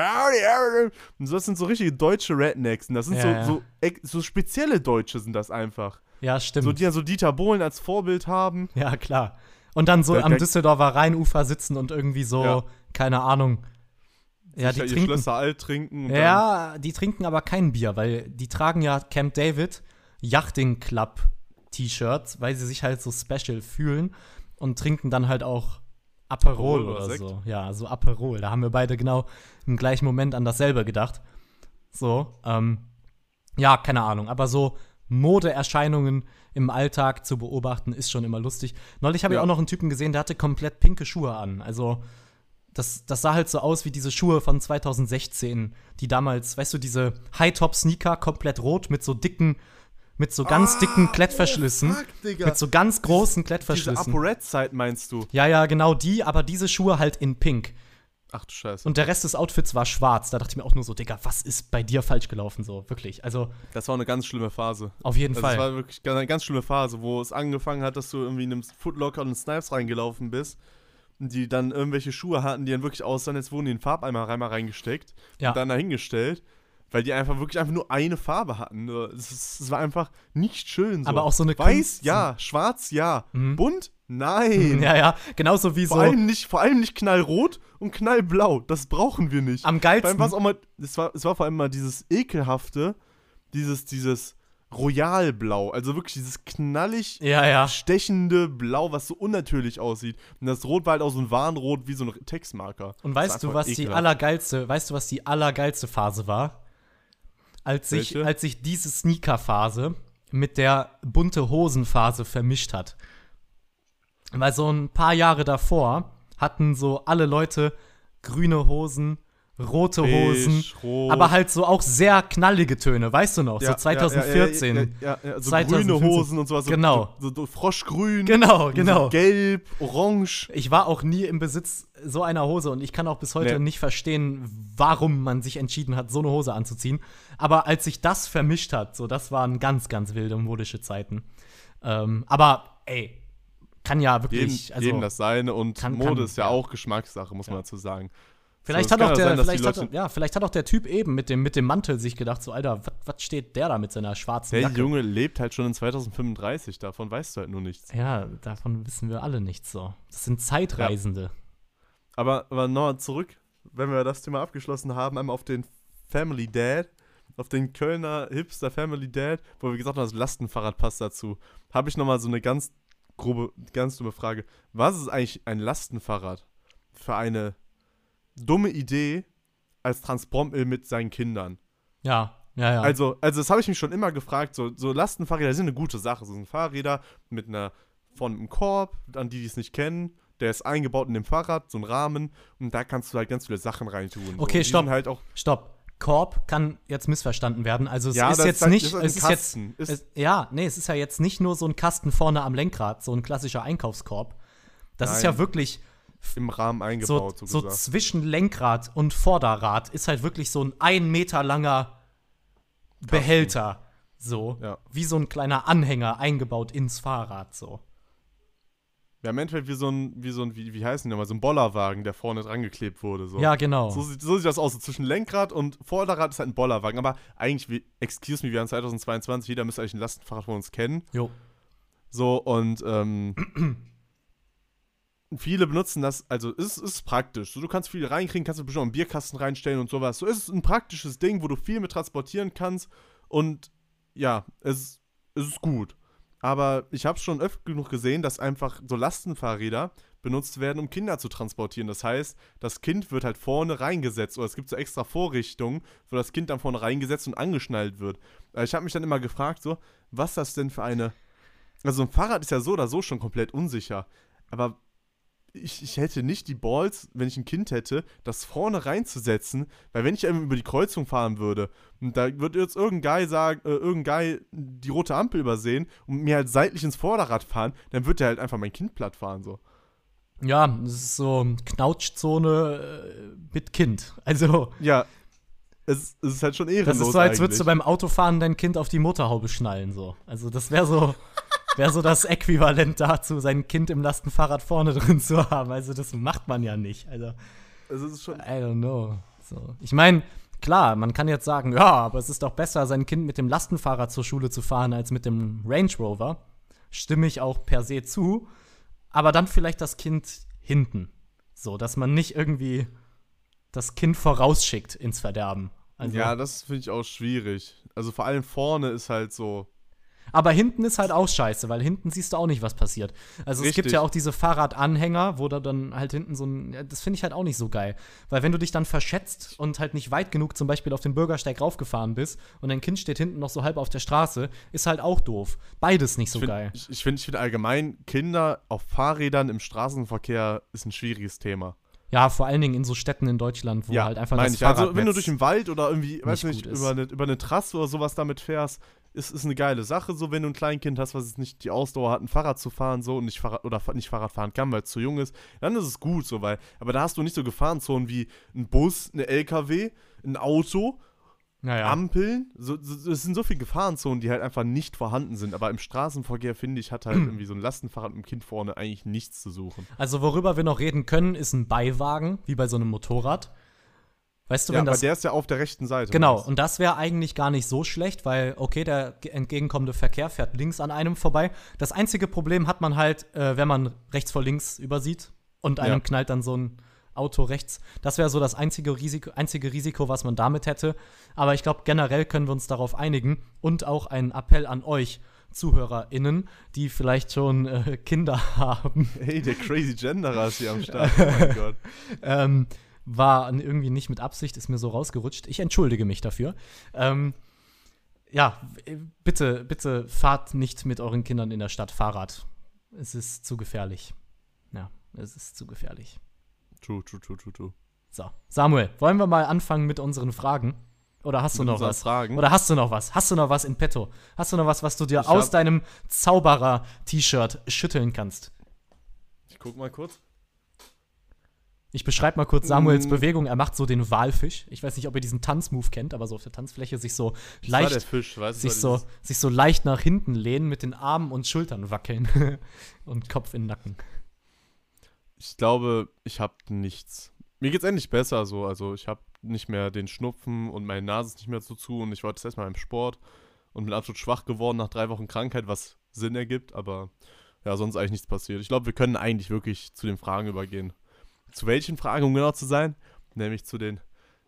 [SPEAKER 2] und so, das sind so richtige deutsche Rednecks und das sind
[SPEAKER 1] Ja,
[SPEAKER 2] so,
[SPEAKER 1] ja.
[SPEAKER 2] so, so spezielle Deutsche sind das einfach.
[SPEAKER 1] Ja, stimmt.
[SPEAKER 2] So, die ja so Dieter Bohlen als Vorbild haben.
[SPEAKER 1] ja, klar. Und dann so
[SPEAKER 2] Der-
[SPEAKER 1] am Düsseldorfer Rheinufer sitzen und irgendwie so,
[SPEAKER 2] Ja.
[SPEAKER 1] keine Ahnung. Ja, die trinken.
[SPEAKER 2] Schlösser alt trinken.
[SPEAKER 1] Ja, die trinken aber kein Bier, weil die tragen ja Camp David Yachting Club T-Shirts, weil sie sich halt so special fühlen und trinken dann halt auch Aperol
[SPEAKER 2] Aperol oder
[SPEAKER 1] oder, so. Ja, so Aperol. Da haben wir beide genau im gleichen Moment an dasselbe gedacht. So, ähm, ja, keine Ahnung, aber so Modeerscheinungen im Alltag zu beobachten ist schon immer lustig. Neulich habe ich
[SPEAKER 2] Ja.
[SPEAKER 1] auch noch einen Typen gesehen, der hatte komplett pinke Schuhe an. Also das, das sah halt so aus wie diese Schuhe von 2016, die damals, weißt du, diese High-Top-Sneaker komplett rot mit so dicken, mit so ganz
[SPEAKER 2] Ah,
[SPEAKER 1] dicken Klettverschlüssen.
[SPEAKER 2] oh, fuck, Digga.
[SPEAKER 1] mit so ganz großen
[SPEAKER 2] Diese
[SPEAKER 1] Klettverschlüssen.
[SPEAKER 2] ApoRed-Zeit meinst du?
[SPEAKER 1] Ja, ja, genau die, aber diese Schuhe halt in pink.
[SPEAKER 2] Ach du Scheiße.
[SPEAKER 1] Und der Rest des Outfits war schwarz. Da dachte ich mir auch nur so, Digga, was ist bei dir falsch gelaufen? So, wirklich. Also,
[SPEAKER 2] Das war eine ganz schlimme Phase.
[SPEAKER 1] auf jeden
[SPEAKER 2] Also
[SPEAKER 1] Fall.
[SPEAKER 2] Das war wirklich eine ganz schlimme Phase, wo es angefangen hat, dass du irgendwie in einem Footlocker und Snipes reingelaufen bist. Und die dann irgendwelche Schuhe hatten, die dann wirklich aussahen, als wurden die in Farbeimer einmal reingesteckt
[SPEAKER 1] Ja.
[SPEAKER 2] und dann dahingestellt, weil die einfach wirklich einfach nur eine Farbe hatten. Es, war einfach nicht schön. So.
[SPEAKER 1] Aber auch so eine
[SPEAKER 2] Weiß,
[SPEAKER 1] Kunst-
[SPEAKER 2] ja. Schwarz, ja.
[SPEAKER 1] Mhm.
[SPEAKER 2] Bunt, nein.
[SPEAKER 1] ja, ja, genauso wie
[SPEAKER 2] Vor,
[SPEAKER 1] so
[SPEAKER 2] allem nicht, vor allem nicht knallrot und knallblau. Das brauchen wir nicht.
[SPEAKER 1] am
[SPEAKER 2] Vor allem
[SPEAKER 1] geilsten.
[SPEAKER 2] war es auch mal, es war, es war vor allem mal dieses ekelhafte, dieses, dieses Royalblau. Also wirklich dieses knallig
[SPEAKER 1] ja, ja.
[SPEAKER 2] stechende Blau, was so unnatürlich aussieht. Und das Rot war halt auch so ein Warnrot wie so ein Textmarker.
[SPEAKER 1] Und weißt du, was die
[SPEAKER 2] ekelhaft.
[SPEAKER 1] allergeilste, weißt du, was die allergeilste Phase war? Als sich,
[SPEAKER 2] Welche?
[SPEAKER 1] als sich diese Sneaker-Phase mit der bunte Hosen-Phase vermischt hat. Weil so ein paar Jahre davor hatten so alle Leute grüne Hosen, rote Hosen,
[SPEAKER 2] Beige, rot.
[SPEAKER 1] aber halt so auch sehr knallige Töne, weißt du noch?
[SPEAKER 2] Ja,
[SPEAKER 1] so 2014.
[SPEAKER 2] Ja, ja, ja, so
[SPEAKER 1] 2015.
[SPEAKER 2] grüne Hosen und sowas. So,
[SPEAKER 1] Genau.
[SPEAKER 2] So, so, Froschgrün.
[SPEAKER 1] Genau,
[SPEAKER 2] und
[SPEAKER 1] genau.
[SPEAKER 2] So gelb, orange.
[SPEAKER 1] Ich war auch nie im Besitz so einer Hose und ich kann auch bis heute
[SPEAKER 2] Nee.
[SPEAKER 1] nicht verstehen, warum man sich entschieden hat, so eine Hose anzuziehen. Aber als sich das vermischt hat, so das waren ganz, ganz wilde modische Zeiten. Ähm, aber ey, kann ja
[SPEAKER 2] Jedem,
[SPEAKER 1] wirklich, also
[SPEAKER 2] jedem das seine und
[SPEAKER 1] kann-
[SPEAKER 2] Mode
[SPEAKER 1] kann-
[SPEAKER 2] ist ja, auch Geschmackssache, muss man dazu sagen.
[SPEAKER 1] Vielleicht
[SPEAKER 2] So,
[SPEAKER 1] hat auch
[SPEAKER 2] ja
[SPEAKER 1] der,
[SPEAKER 2] sein,
[SPEAKER 1] vielleicht, hat,
[SPEAKER 2] Leute-
[SPEAKER 1] ja, vielleicht hat auch der Typ eben mit dem, mit dem Mantel sich gedacht, so Alter, was steht der da mit seiner schwarzen
[SPEAKER 2] Der
[SPEAKER 1] Jacke?
[SPEAKER 2] Junge lebt halt schon in 2035, davon weißt du halt nur nichts.
[SPEAKER 1] Ja, davon wissen wir alle nichts so. Das sind Zeitreisende.
[SPEAKER 2] Aber, aber nochmal zurück, wenn wir das Thema abgeschlossen haben, einmal auf den Family Dad. auf den Kölner Hipster Family Dad, wo wir gesagt haben, das Lastenfahrrad passt dazu, habe ich nochmal so eine ganz grobe, ganz dumme Frage. Was ist eigentlich ein Lastenfahrrad für eine dumme Idee als Transportmittel mit seinen Kindern?
[SPEAKER 1] Ja, ja, ja.
[SPEAKER 2] Also, also das habe ich mich schon immer gefragt. So, so Lastenfahrräder sind eine gute Sache. So sind Fahrräder mit einer von einem Korb, an die die es nicht kennen. Der ist eingebaut in dem Fahrrad, so ein Rahmen. Und da kannst du halt ganz viele Sachen reintun. So.
[SPEAKER 1] Okay,
[SPEAKER 2] Die
[SPEAKER 1] stopp.
[SPEAKER 2] Halt auch,
[SPEAKER 1] Stopp. Korb kann jetzt missverstanden werden. Also es
[SPEAKER 2] Ja,
[SPEAKER 1] ist jetzt
[SPEAKER 2] ist halt-
[SPEAKER 1] nicht,
[SPEAKER 2] ist ein
[SPEAKER 1] es ist jetzt.
[SPEAKER 2] Ist-
[SPEAKER 1] es, ja, nee, es ist ja jetzt nicht nur so ein Kasten vorne am Lenkrad, so ein klassischer Einkaufskorb. Das ist
[SPEAKER 2] Nein.
[SPEAKER 1] ja wirklich
[SPEAKER 2] im Rahmen
[SPEAKER 1] so,
[SPEAKER 2] eingebaut, so,
[SPEAKER 1] so
[SPEAKER 2] gesagt.
[SPEAKER 1] zwischen Lenkrad und Vorderrad ist halt wirklich so ein ein Meter langer Behälter. So.
[SPEAKER 2] Ja.
[SPEAKER 1] Wie so ein kleiner Anhänger eingebaut ins Fahrrad. So.
[SPEAKER 2] Ja, im Endeffekt wie so ein, wie so ein, wie, wie heißen die nochmal, so ein Bollerwagen, der vorne dran geklebt wurde. So.
[SPEAKER 1] Ja, genau.
[SPEAKER 2] So, sieht- so sieht das aus. So zwischen Lenkrad und Vorderrad ist halt ein Bollerwagen. Aber eigentlich, wie, excuse me, wir haben 2022, jeder müsste eigentlich ein Lastenfahrrad von uns kennen.
[SPEAKER 1] Jo.
[SPEAKER 2] So, und ähm, viele benutzen das, also es ist praktisch. So, du kannst viel reinkriegen, kannst du bestimmt auch einen Bierkasten reinstellen und sowas. So, es ist ein praktisches Ding, wo du viel mit transportieren kannst. Und ja, es, es ist gut. Aber ich habe schon öfter genug gesehen, dass einfach so Lastenfahrräder benutzt werden, um Kinder zu transportieren. Das heißt, das Kind wird halt vorne reingesetzt oder es gibt so extra Vorrichtungen, wo das Kind dann vorne reingesetzt und angeschnallt wird. Äh, Ich habe mich dann immer gefragt, so, was das denn für eine. Also ein Fahrrad ist ja so oder so schon komplett unsicher. Aber ich, ich hätte nicht die Balls, wenn ich ein Kind hätte, das vorne reinzusetzen, weil wenn ich eben über die Kreuzung fahren würde und da wird jetzt irgendein Guy sagen, äh, irgendein Guy die rote Ampel übersehen und mir halt seitlich ins Vorderrad fahren, dann wird der halt einfach mein Kind platt fahren so.
[SPEAKER 1] Ja, das ist so Knautschzone äh, mit Kind. Also,
[SPEAKER 2] Ja, es, es ist halt schon ehrenlos
[SPEAKER 1] das ist so, als würdest du beim Autofahren dein Kind auf die Motorhaube schnallen. So. Also, das wäre so, wär so das Äquivalent dazu, sein Kind im Lastenfahrrad vorne drin zu haben. Also, das macht man ja nicht. Also,
[SPEAKER 2] Es ist schon
[SPEAKER 1] I don't know. So. Ich meine, klar, man kann jetzt sagen, ja, aber es ist doch besser, sein Kind mit dem Lastenfahrrad zur Schule zu fahren, als mit dem Range Rover. Stimme ich auch per se zu. Aber dann vielleicht das Kind hinten. So, dass man nicht irgendwie das Kind vorausschickt ins Verderben. Also,
[SPEAKER 2] Ja, das finde ich auch schwierig. Also vor allem vorne ist halt so.
[SPEAKER 1] Aber hinten ist halt auch scheiße, weil hinten siehst du auch nicht, was passiert. Also es gibt
[SPEAKER 2] Richtig.
[SPEAKER 1] ja auch diese Fahrradanhänger, wo da dann halt hinten so ein. Ja, das finde ich halt auch nicht so geil. Weil wenn du dich dann verschätzt und halt nicht weit genug zum Beispiel auf den Bürgersteig raufgefahren bist und dein Kind steht hinten noch so halb auf der Straße, ist halt auch doof. Beides nicht so
[SPEAKER 2] ich find-
[SPEAKER 1] geil.
[SPEAKER 2] Ich, ich finde ich find allgemein, Kinder auf Fahrrädern im Straßenverkehr ist ein schwieriges Thema.
[SPEAKER 1] Ja, vor allen Dingen in so Städten in Deutschland, wo halt einfach
[SPEAKER 2] meine
[SPEAKER 1] das
[SPEAKER 2] ich. Also wenn du durch den Wald oder irgendwie, weiß
[SPEAKER 1] nicht
[SPEAKER 2] über eine, über eine Trasse oder sowas damit fährst, ist, ist eine geile Sache. So, wenn du ein Kleinkind hast, was jetzt nicht die Ausdauer hat, ein Fahrrad zu fahren, so und nicht Fahrrad oder nicht Fahrrad fahren kann, weil es zu jung ist, dann ist es gut, so, weil, aber da hast du nicht so Gefahrenzonen wie ein Bus, eine LKW, ein Auto,
[SPEAKER 1] Naja.
[SPEAKER 2] Ampeln. So, so, es sind so viele Gefahrenzonen, die halt einfach nicht vorhanden sind. Aber im Straßenverkehr, finde ich, hat halt irgendwie so ein Lastenfahrrad mit dem Kind vorne eigentlich nichts zu suchen.
[SPEAKER 1] Also worüber wir noch reden können, ist ein Beiwagen, wie bei so einem Motorrad. Weißt du,
[SPEAKER 2] Ja,
[SPEAKER 1] wenn
[SPEAKER 2] aber
[SPEAKER 1] das
[SPEAKER 2] der ist ja auf der rechten Seite.
[SPEAKER 1] Genau, und das wäre eigentlich gar nicht so schlecht, weil, okay, der ge- entgegenkommende Verkehr fährt links an einem vorbei. Das einzige Problem hat man halt, äh, wenn man rechts vor links übersieht und einem
[SPEAKER 2] Ja.
[SPEAKER 1] knallt dann so ein Auto rechts. Das wäre so das einzige Risiko, einzige Risiko, was man damit hätte. Aber ich glaube, generell können wir uns darauf einigen und auch einen Appell an euch, ZuhörerInnen, die vielleicht schon äh, Kinder haben.
[SPEAKER 2] Hey, der Crazy Genderer ist hier am Start. Oh mein Gott.
[SPEAKER 1] ähm, war irgendwie nicht mit Absicht, ist mir so rausgerutscht. Ich entschuldige mich dafür. Ähm, ja, bitte, bitte fahrt nicht mit euren Kindern in der Stadt Fahrrad. Es ist zu gefährlich. Ja, es ist zu gefährlich.
[SPEAKER 2] True, true, true, true, true.
[SPEAKER 1] So, Samuel, wollen wir mal anfangen mit unseren Fragen? Oder hast du noch was?
[SPEAKER 2] Fragen?
[SPEAKER 1] Oder hast du noch was? Hast du noch was in petto? Hast du noch was, was du dir
[SPEAKER 2] Ich
[SPEAKER 1] aus deinem Zauberer-T-Shirt schütteln kannst?
[SPEAKER 2] Ich guck mal kurz.
[SPEAKER 1] Ich beschreibe mal kurz Samuels
[SPEAKER 2] Mm.
[SPEAKER 1] Bewegung. Er macht so den Walfisch. Ich weiß nicht, ob ihr diesen Tanzmove kennt, aber so auf der Tanzfläche sich so
[SPEAKER 2] Das
[SPEAKER 1] leicht,
[SPEAKER 2] Fisch,
[SPEAKER 1] sich so, sich so leicht nach hinten lehnen, mit den Armen und Schultern wackeln und Kopf in den Nacken.
[SPEAKER 2] Ich glaube, ich habe nichts. Mir geht's endlich besser so. Also ich habe nicht mehr den Schnupfen und meine Nase ist nicht mehr so zu und ich war das erstmal im Sport und bin absolut schwach geworden nach drei Wochen Krankheit, was Sinn ergibt, aber ja, sonst eigentlich nichts passiert. Ich glaube, wir können eigentlich wirklich zu den Fragen übergehen. Zu welchen Fragen, um genau zu sein? Nämlich zu den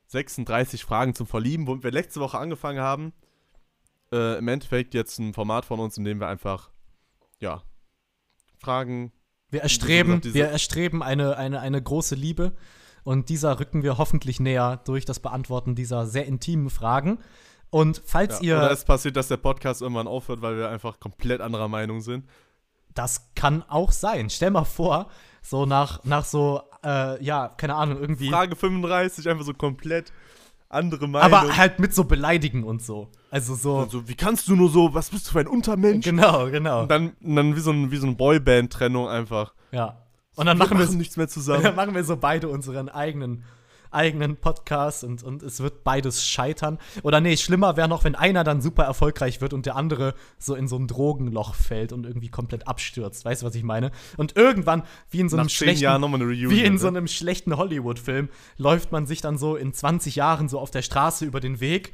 [SPEAKER 2] 36 Fragen zum Verlieben, womit wir letzte Woche angefangen haben. Äh, Im Endeffekt jetzt ein Format von uns, in dem wir einfach, ja, Fragen.
[SPEAKER 1] Wir erstreben, wir erstreben eine, eine, eine große Liebe und dieser rücken wir hoffentlich näher durch das Beantworten dieser sehr intimen Fragen. Und falls
[SPEAKER 2] Ja, oder
[SPEAKER 1] ihr,
[SPEAKER 2] es passiert, dass der Podcast irgendwann aufhört, weil wir einfach komplett anderer Meinung sind.
[SPEAKER 1] das kann auch sein. Stell mal vor, so nach, nach so, äh, ja, keine Ahnung, irgendwie.
[SPEAKER 2] Frage 35, einfach so komplett andere Meinung.
[SPEAKER 1] aber halt mit so Beleidigen und so. Also so.
[SPEAKER 2] Und so, wie kannst du nur so, was bist du für ein Untermensch?
[SPEAKER 1] Genau, genau.
[SPEAKER 2] Und dann, und dann wie so, ein, wie so eine Boyband-Trennung einfach.
[SPEAKER 1] Ja. Und dann machen wir
[SPEAKER 2] nichts mehr
[SPEAKER 1] Dann
[SPEAKER 2] zusammen.
[SPEAKER 1] machen wir so beide unseren eigenen, eigenen Podcast und, und es wird beides scheitern. Oder nee, schlimmer wäre noch, wenn einer dann super erfolgreich wird und der andere so in so ein Drogenloch fällt und irgendwie komplett abstürzt. Weißt du, was ich meine? Und irgendwann, wie in so einem
[SPEAKER 2] Nach
[SPEAKER 1] schlechten,
[SPEAKER 2] Reunion.
[SPEAKER 1] wie in
[SPEAKER 2] ne?
[SPEAKER 1] so einem schlechten Hollywood-Film, läuft man sich dann so in 20 Jahren so auf der Straße über den Weg.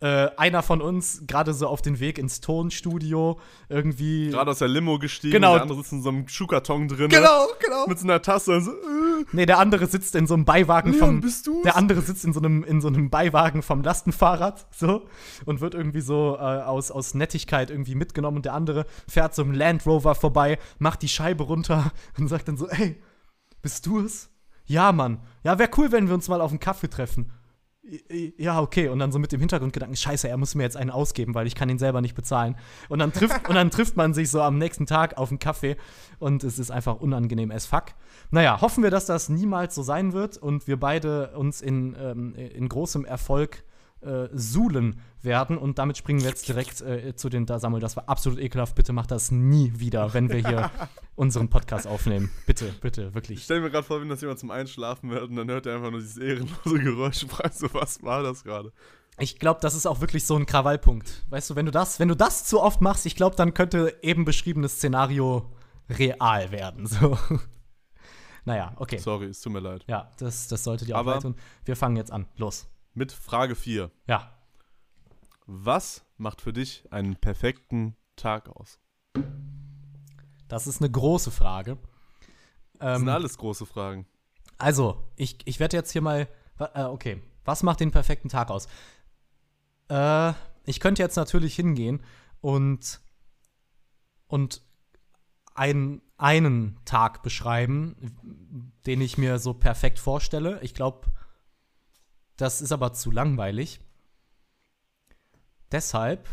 [SPEAKER 1] Äh, einer von uns gerade so auf den Weg ins Tonstudio irgendwie.
[SPEAKER 2] Gerade aus der Limo gestiegen,
[SPEAKER 1] Genau.
[SPEAKER 2] der andere sitzt in so einem Schuhkarton drin.
[SPEAKER 1] Genau, genau.
[SPEAKER 2] Mit so einer Tasse und so, äh,
[SPEAKER 1] Nee, der andere sitzt in so einem Beiwagen
[SPEAKER 2] Leon,
[SPEAKER 1] vom.
[SPEAKER 2] bist du's?
[SPEAKER 1] Der andere sitzt in so einem, in so einem Beiwagen vom Lastenfahrrad, so, und wird irgendwie so äh, aus, aus Nettigkeit irgendwie mitgenommen. Und der andere fährt so einem Land Rover vorbei, macht die Scheibe runter und sagt dann so: Ey, bist du es? Ja, Mann. Ja, wäre cool, wenn wir uns mal auf einen Kaffee treffen. Ja, okay. Und dann so mit dem Hintergrundgedanken, scheiße, er muss mir jetzt einen ausgeben, weil ich kann ihn selber nicht bezahlen. Und dann trifft, und dann trifft man sich so am nächsten Tag auf einen Kaffee und es ist einfach unangenehm as fuck. Naja, hoffen wir, dass das niemals so sein wird und wir beide uns in, ähm, in großem Erfolg äh, suhlen werden. Und damit springen wir jetzt direkt äh, zu den, da Samuel, das war absolut ekelhaft. Bitte mach das nie wieder, wenn wir hier unseren Podcast aufnehmen. Bitte, bitte,
[SPEAKER 2] Ich
[SPEAKER 1] wirklich.
[SPEAKER 2] stell mir gerade vor, wenn das jemand zum Einschlafen hört und dann hört er einfach nur dieses ehrenlose Geräusch und fragt so, was war das gerade?
[SPEAKER 1] Ich glaube, das ist auch wirklich so ein Krawallpunkt. Weißt du, wenn du das, wenn du das zu oft machst, ich glaube, dann könnte eben beschriebenes Szenario real werden. So. naja, okay.
[SPEAKER 2] Sorry, es tut mir leid.
[SPEAKER 1] Ja, das, das sollte dir auch
[SPEAKER 2] Aber-
[SPEAKER 1] leid tun. Wir fangen jetzt an. Los.
[SPEAKER 2] Mit Frage 4.
[SPEAKER 1] Ja.
[SPEAKER 2] Was macht für dich einen perfekten Tag aus?
[SPEAKER 1] Das ist eine große Frage.
[SPEAKER 2] Das sind
[SPEAKER 1] Ähm,
[SPEAKER 2] alles große Fragen.
[SPEAKER 1] also, ich, ich werde jetzt hier mal. Äh, okay. Was macht den perfekten Tag aus? Äh, ich könnte jetzt natürlich hingehen und. und ein, einen Tag beschreiben, den ich mir so perfekt vorstelle. Ich glaube, das ist aber zu langweilig. Deshalb.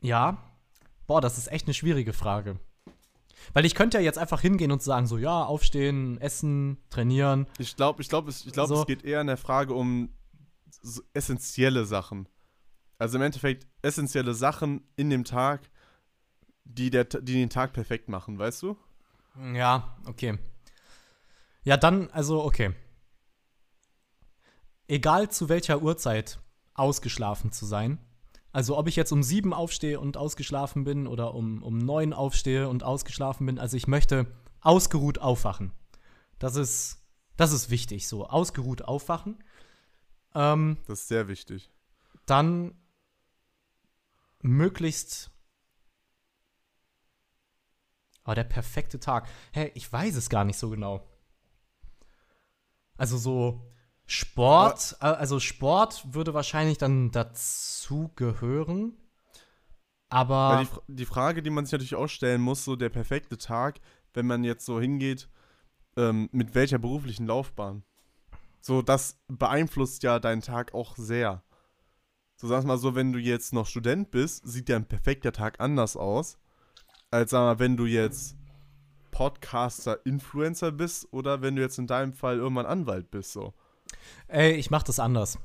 [SPEAKER 1] Ja. Boah, das ist echt eine schwierige Frage. Weil ich könnte ja jetzt einfach hingehen und sagen, so, ja, aufstehen, essen, trainieren.
[SPEAKER 2] Ich glaube, ich glaube, es, ich glaub,
[SPEAKER 1] So.
[SPEAKER 2] es geht eher in der Frage um so essentielle Sachen. Also im Endeffekt essentielle Sachen in dem Tag, die, der, die den Tag perfekt machen, weißt du?
[SPEAKER 1] Ja, okay. Ja, dann, also, okay. Egal zu welcher Uhrzeit ausgeschlafen zu sein. Also, ob ich jetzt um sieben aufstehe und ausgeschlafen bin oder um, um neun aufstehe und ausgeschlafen bin. Also, ich möchte ausgeruht aufwachen. Das ist, das ist wichtig, so. Ausgeruht aufwachen. Ähm,
[SPEAKER 2] Das ist sehr wichtig.
[SPEAKER 1] dann möglichst. Oh, der perfekte Tag. Hä, ich weiß es gar nicht so genau. Also so Sport, äh, also Sport würde wahrscheinlich dann dazu gehören. Aber
[SPEAKER 2] die, die Frage, die man sich natürlich auch stellen muss, so der perfekte Tag, wenn man jetzt so hingeht, ähm, mit welcher beruflichen Laufbahn? So, das beeinflusst ja deinen Tag auch sehr. So, sag mal so, wenn du jetzt noch Student bist, sieht ja ein perfekter Tag anders aus, als sag mal, wenn du jetzt Podcaster, Influencer bist oder wenn du jetzt in deinem Fall irgendwann Anwalt bist, so.
[SPEAKER 1] Ey, ich mach das anders.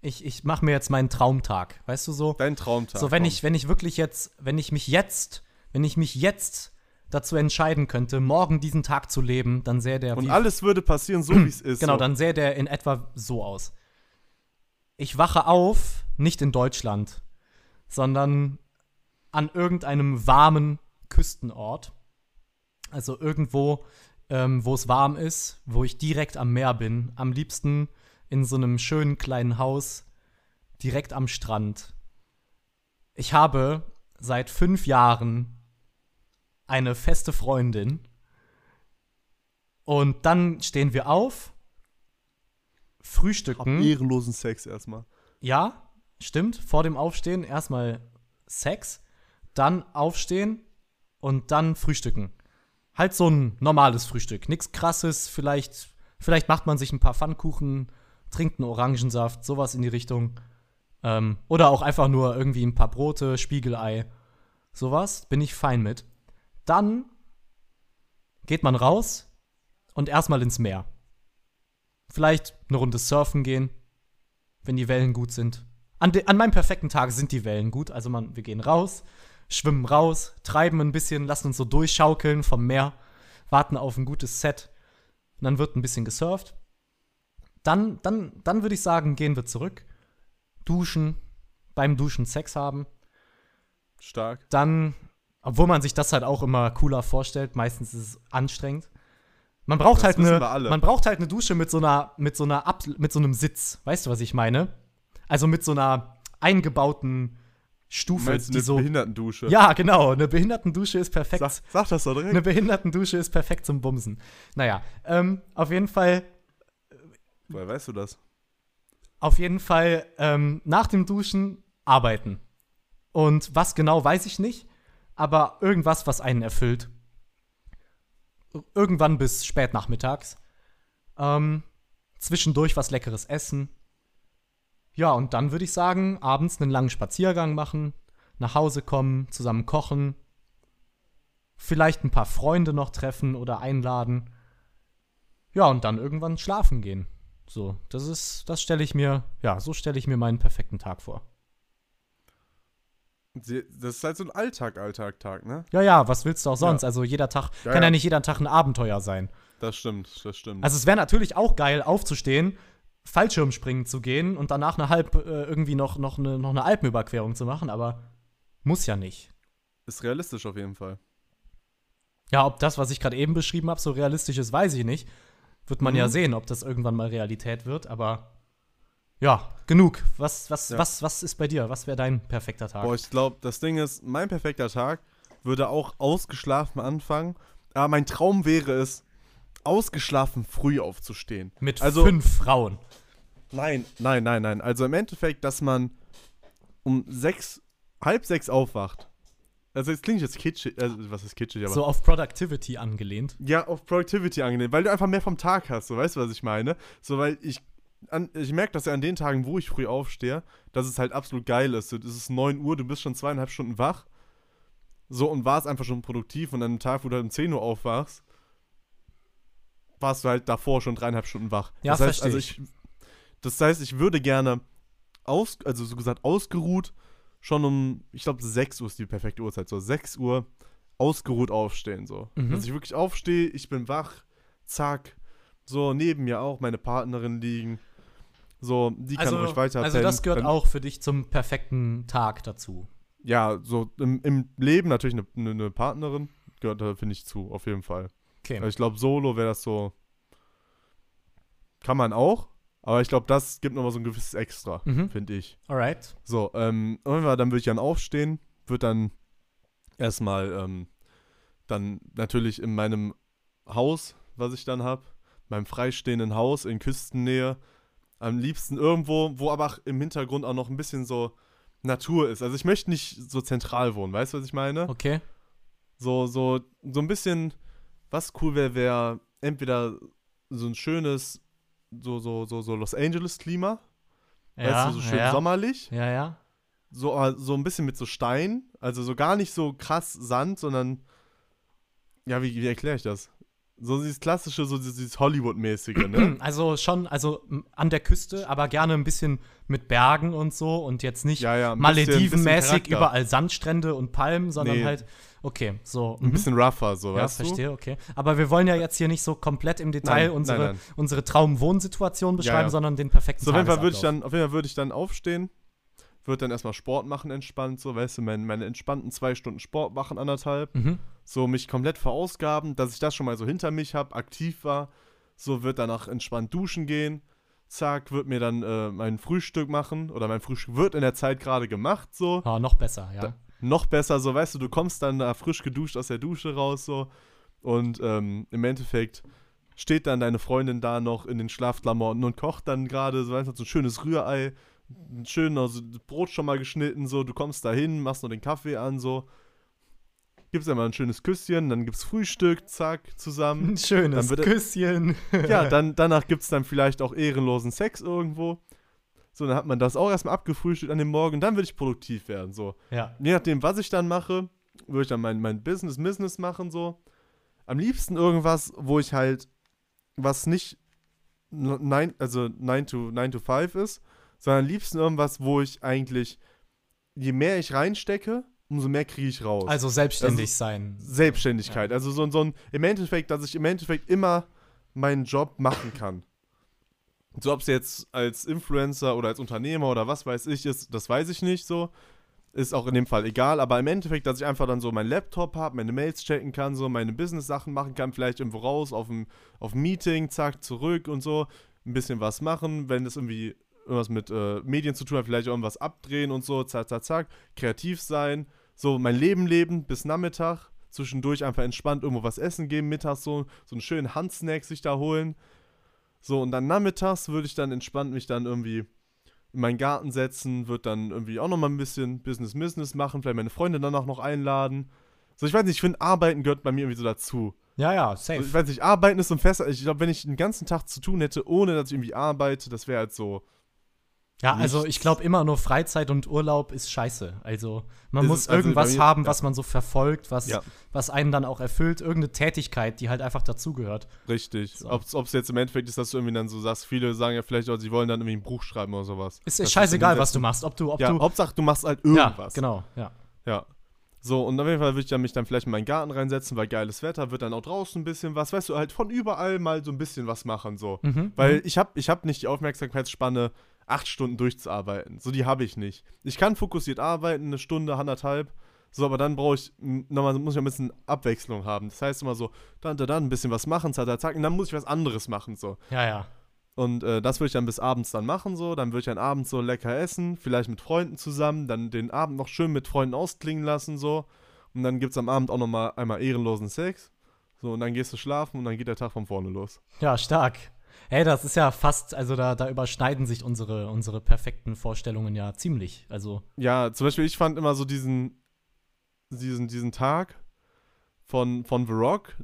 [SPEAKER 1] Ich, ich mach mir jetzt meinen Traumtag, weißt du so?
[SPEAKER 2] Dein Traumtag.
[SPEAKER 1] So, wenn
[SPEAKER 2] komm.
[SPEAKER 1] ich, wenn ich wirklich jetzt, wenn ich mich jetzt, wenn ich mich jetzt dazu entscheiden könnte, morgen diesen Tag zu leben, dann sähe der
[SPEAKER 2] Und alles würde passieren, so wie es ist.
[SPEAKER 1] genau,
[SPEAKER 2] so.
[SPEAKER 1] dann sähe der in etwa so aus. Ich wache auf, nicht in Deutschland, sondern an irgendeinem warmen Küstenort. Also irgendwo, ähm, wo es warm ist, wo ich direkt am Meer bin. Am liebsten in so einem schönen kleinen Haus, direkt am Strand. Ich habe seit fünf Jahren eine feste Freundin. Und dann stehen wir auf,
[SPEAKER 2] Hab
[SPEAKER 1] frühstücken.
[SPEAKER 2] ehrenlosen Sex erstmal.
[SPEAKER 1] Ja, stimmt. Vor dem Aufstehen erstmal Sex, dann aufstehen und dann frühstücken. Halt so ein normales Frühstück. Nichts krasses, vielleicht, vielleicht macht man sich ein paar Pfannkuchen, trinkt einen Orangensaft, sowas in die Richtung. Ähm, oder auch einfach nur irgendwie ein paar Brote, Spiegelei. Sowas bin ich fein mit. Dann geht man raus und erstmal ins Meer. Vielleicht eine Runde surfen gehen, wenn die Wellen gut sind. An, an meinem perfekten Tag sind die Wellen gut. Also man, wir gehen raus, schwimmen raus, treiben ein bisschen, lassen uns so durchschaukeln vom Meer, warten auf ein gutes Set. Und dann wird ein bisschen gesurft. Dann, dann, dann würde ich sagen, gehen wir zurück, duschen, beim Duschen Sex haben.
[SPEAKER 2] Stark.
[SPEAKER 1] Dann, obwohl man sich das halt auch immer cooler vorstellt, meistens ist es anstrengend. Man braucht
[SPEAKER 2] Das
[SPEAKER 1] halt eine, man braucht halt eine Dusche mit so einer, mit so einer, Ab mit so einem Sitz. Weißt du, was ich meine? Also mit so einer eingebauten Stufe,
[SPEAKER 2] Meinst
[SPEAKER 1] die
[SPEAKER 2] eine
[SPEAKER 1] so.
[SPEAKER 2] Behindertendusche?
[SPEAKER 1] Ja, genau. Eine Behindertendusche ist perfekt.
[SPEAKER 2] Sag, sag das doch direkt.
[SPEAKER 1] Eine Behindertendusche ist perfekt zum Bumsen. Naja, ähm, auf jeden Fall,
[SPEAKER 2] Woher weißt du das?
[SPEAKER 1] auf jeden Fall ähm, nach dem Duschen arbeiten. Und was genau, weiß ich nicht, aber irgendwas, was einen erfüllt. Irgendwann bis spät nachmittags. Ähm, zwischendurch was Leckeres essen. Ja, und dann würde ich sagen, abends einen langen Spaziergang machen, nach Hause kommen, zusammen kochen, vielleicht ein paar Freunde noch treffen oder einladen. Ja, und dann irgendwann schlafen gehen. So, das ist, das stelle ich mir, ja, so stelle ich mir meinen perfekten Tag vor.
[SPEAKER 2] Das ist halt so ein Alltag, Alltag, Tag, ne?
[SPEAKER 1] Ja, ja, was willst du auch sonst?
[SPEAKER 2] Ja.
[SPEAKER 1] Also jeder Tag,
[SPEAKER 2] Ja,
[SPEAKER 1] kann ja
[SPEAKER 2] ja.
[SPEAKER 1] nicht jeder Tag ein Abenteuer sein.
[SPEAKER 2] Das stimmt, das stimmt.
[SPEAKER 1] Also es wäre natürlich auch geil, aufzustehen, Fallschirmspringen zu gehen und danach eine halb, äh, irgendwie noch, noch, eine, noch eine Alpenüberquerung zu machen, aber muss ja nicht.
[SPEAKER 2] ist realistisch auf jeden Fall.
[SPEAKER 1] Ja, ob das, was ich gerade eben beschrieben habe, so realistisch ist, weiß ich nicht. Wird man
[SPEAKER 2] Mhm.
[SPEAKER 1] ja sehen, ob das irgendwann mal Realität wird, aber ja, genug. Was, was,
[SPEAKER 2] Ja.
[SPEAKER 1] was, was ist bei dir? Was wäre dein perfekter Tag?
[SPEAKER 2] Boah, ich glaube, das Ding ist, mein perfekter Tag würde auch ausgeschlafen anfangen. Aber mein Traum wäre es, ausgeschlafen früh aufzustehen.
[SPEAKER 1] Mit
[SPEAKER 2] also-
[SPEAKER 1] fünf Frauen.
[SPEAKER 2] Nein, nein, nein, nein. Also im Endeffekt, dass man um sechs, halb sechs aufwacht. Also es klingt jetzt kitschig, also was ist kitschig, aber
[SPEAKER 1] So auf Productivity angelehnt.
[SPEAKER 2] ja, auf Productivity angenehm, weil du einfach mehr vom Tag hast, so weißt du, was ich meine? So, weil ich, an, ich merke, dass ja an den Tagen, wo ich früh aufstehe, dass es halt absolut geil ist. Es ist 9 Uhr, du bist schon zweieinhalb Stunden wach. So, und warst einfach schon produktiv und an einem Tag, wo du halt um 10 Uhr aufwachst, warst du halt davor schon dreieinhalb Stunden wach.
[SPEAKER 1] Ja,
[SPEAKER 2] das heißt, also
[SPEAKER 1] ich.
[SPEAKER 2] Das heißt, ich würde gerne aus, also so gesagt, ausgeruht, schon um, ich glaube, 6 Uhr ist die perfekte Uhrzeit, so 6 Uhr ausgeruht aufstehen, so.
[SPEAKER 1] Mhm.
[SPEAKER 2] Dass ich wirklich aufstehe, ich bin wach, zack, so neben mir auch meine Partnerin liegen, so, die kann
[SPEAKER 1] Also,
[SPEAKER 2] ruhig weiter
[SPEAKER 1] also das gehört
[SPEAKER 2] Dann-
[SPEAKER 1] auch für dich zum perfekten Tag dazu.
[SPEAKER 2] Ja, so im, im Leben natürlich eine, eine Partnerin, gehört da, finde ich, zu, auf jeden Fall.
[SPEAKER 1] Okay.
[SPEAKER 2] Also ich glaube, solo wäre das so, kann man auch, aber ich glaube, das gibt nochmal so ein gewisses Extra,
[SPEAKER 1] Mhm.
[SPEAKER 2] finde ich.
[SPEAKER 1] Alright.
[SPEAKER 2] So, ähm, irgendwann, dann würde ich dann aufstehen, würde dann erstmal, ähm, dann natürlich in meinem Haus, was ich dann habe, meinem freistehenden Haus in Küstennähe, am liebsten irgendwo, wo aber im Hintergrund auch noch ein bisschen so Natur ist. Also ich möchte nicht so zentral wohnen, weißt du, was ich meine?
[SPEAKER 1] Okay.
[SPEAKER 2] So, so, so ein bisschen, was cool wäre, wäre entweder so ein schönes, so, so, so, so Los Angeles-Klima,
[SPEAKER 1] Ja,
[SPEAKER 2] weißt du, so schön
[SPEAKER 1] ja.
[SPEAKER 2] sommerlich
[SPEAKER 1] Ja, ja.
[SPEAKER 2] so, äh, so ein bisschen mit so Stein, also so gar nicht so krass Sand, sondern ja, wie, wie erkläre ich das? So dieses klassische, so dieses, Hollywood-mäßige, ne?
[SPEAKER 1] Also schon, also an der Küste, aber gerne ein bisschen mit Bergen und so und jetzt nicht
[SPEAKER 2] Ja, ja,
[SPEAKER 1] Maledivenmäßig überall Sandstrände und Palmen, sondern
[SPEAKER 2] Nee.
[SPEAKER 1] halt, okay, so.
[SPEAKER 2] Ein
[SPEAKER 1] mhm.
[SPEAKER 2] bisschen rougher, so,
[SPEAKER 1] Ja, verstehe, okay. Aber wir wollen ja jetzt hier nicht so komplett im Detail
[SPEAKER 2] Nein,
[SPEAKER 1] unsere,
[SPEAKER 2] nein, nein.
[SPEAKER 1] unsere Traumwohnsituation beschreiben,
[SPEAKER 2] ja.
[SPEAKER 1] sondern den perfekten
[SPEAKER 2] So, auf jeden Fall würde ich dann, auf jeden Fall würde ich dann aufstehen, würde dann erstmal Sport machen, entspannt, so, weißt du, meine, meine entspannten zwei Stunden Sport machen, anderthalb.
[SPEAKER 1] Mhm.
[SPEAKER 2] so mich komplett verausgaben, dass ich das schon mal so hinter mich habe, aktiv war, so wird danach entspannt duschen gehen, zack, wird mir dann äh, mein Frühstück machen oder mein Frühstück wird in der Zeit gerade gemacht, so,
[SPEAKER 1] Ja, noch besser, ja.
[SPEAKER 2] Da- noch besser, so, weißt du, du kommst dann da frisch geduscht aus der Dusche raus, so, und ähm, im Endeffekt steht dann deine Freundin da noch in den Schlafklamotten und kocht dann gerade so einfach so ein schönes Rührei, ein schön also Brot schon mal geschnitten, so, du kommst da hin, machst noch den Kaffee an, so, gibst einmal ein schönes Küsschen, dann gibt's Frühstück, zack, zusammen.
[SPEAKER 1] Ein schönes
[SPEAKER 2] wird
[SPEAKER 1] Küsschen.
[SPEAKER 2] Ja, dann, danach gibt's dann vielleicht auch ehrenlosen Sex irgendwo. So, dann hat man das auch erstmal abgefrühstückt an dem Morgen, dann würde ich produktiv werden, so.
[SPEAKER 1] ja.
[SPEAKER 2] Je nachdem, was ich dann mache, würde ich dann mein, mein Business, Business machen, so. Am liebsten irgendwas, wo ich halt, was nicht nein, also 9 to, 9 to 5 ist, sondern am liebsten irgendwas, wo ich eigentlich, je mehr ich reinstecke, umso mehr kriege ich raus.
[SPEAKER 1] Also selbstständig sein.
[SPEAKER 2] Selbstständigkeit. Also so, so ein, im Endeffekt, dass ich im Endeffekt immer meinen Job machen kann. So, ob es jetzt als Influencer oder als Unternehmer oder was weiß ich ist, das weiß ich nicht so. Ist auch in dem Fall egal, aber im Endeffekt, dass ich einfach dann so meinen Laptop habe, meine Mails checken kann, so meine Business-Sachen machen kann, vielleicht irgendwo raus auf ein, auf ein Meeting, zack, zurück und so, ein bisschen was machen, wenn es irgendwie irgendwas mit äh, Medien zu tun hat, vielleicht irgendwas abdrehen und so, zack, zack, zack, kreativ sein, so mein Leben leben bis Nachmittag, zwischendurch einfach entspannt irgendwo was essen gehen, mittags so, so einen schönen Handsnack sich da holen. So, und dann nachmittags würde ich dann entspannt mich dann irgendwie in meinen Garten setzen, würde dann irgendwie auch nochmal ein bisschen Business Business machen, vielleicht meine Freunde danach noch einladen. So, ich weiß nicht, ich finde, Arbeiten gehört bei mir irgendwie so dazu.
[SPEAKER 1] Ja, ja,
[SPEAKER 2] Also,
[SPEAKER 1] safe.
[SPEAKER 2] ich weiß nicht, Arbeiten ist so ein Fest. Ich glaube, wenn ich den ganzen Tag zu tun hätte, ohne dass ich irgendwie arbeite, das wäre halt so.
[SPEAKER 1] Ja, also ich glaube immer nur Freizeit und Urlaub ist scheiße. Also man
[SPEAKER 2] Ist
[SPEAKER 1] muss
[SPEAKER 2] also
[SPEAKER 1] irgendwas
[SPEAKER 2] mir-
[SPEAKER 1] haben,
[SPEAKER 2] ja.
[SPEAKER 1] was man so verfolgt, was,
[SPEAKER 2] Ja.
[SPEAKER 1] was einen dann auch erfüllt, irgendeine Tätigkeit, die halt einfach dazugehört.
[SPEAKER 2] Richtig.
[SPEAKER 1] So.
[SPEAKER 2] Ob es jetzt im Endeffekt ist, dass du irgendwie dann so sagst, viele sagen ja vielleicht auch, sie wollen dann irgendwie ein Buch schreiben oder sowas.
[SPEAKER 1] Ist,
[SPEAKER 2] Das
[SPEAKER 1] ist scheißegal, was du machst, ob du, ob
[SPEAKER 2] Ja,
[SPEAKER 1] du.
[SPEAKER 2] Hauptsache du machst halt
[SPEAKER 1] ja,
[SPEAKER 2] irgendwas.
[SPEAKER 1] genau, ja.
[SPEAKER 2] Ja. So, und auf jeden Fall würde ich dann mich dann vielleicht in meinen Garten reinsetzen, weil geiles Wetter, wird dann auch draußen ein bisschen was, weißt du, halt von überall mal so ein bisschen was machen, so.
[SPEAKER 1] Mhm,
[SPEAKER 2] Weil
[SPEAKER 1] mhm.
[SPEAKER 2] ich habe ich hab nicht die Aufmerksamkeitsspanne, acht Stunden durchzuarbeiten. So, die habe ich nicht. Ich kann fokussiert arbeiten, eine Stunde, anderthalb. So, aber dann brauche ich, nochmal, muss ich ein bisschen Abwechslung haben. Das heißt immer so, dann, dann, dann ein bisschen was machen, zack, zack, und dann muss ich was anderes machen, so.
[SPEAKER 1] ja, ja.
[SPEAKER 2] Und äh, das würde ich dann bis abends dann machen, so. Dann würde ich dann abends so lecker essen, vielleicht mit Freunden zusammen, dann den Abend noch schön mit Freunden ausklingen lassen, so. Und dann gibt es am Abend auch nochmal einmal ehrenlosen Sex. So, und dann gehst du schlafen und dann geht der Tag von vorne los.
[SPEAKER 1] Ja, stark. Hey, das ist ja fast, also da, da überschneiden sich unsere, unsere perfekten Vorstellungen ja ziemlich. Also,
[SPEAKER 2] Ja, zum Beispiel, ich fand immer so diesen, diesen, diesen Tag von, von The Rock.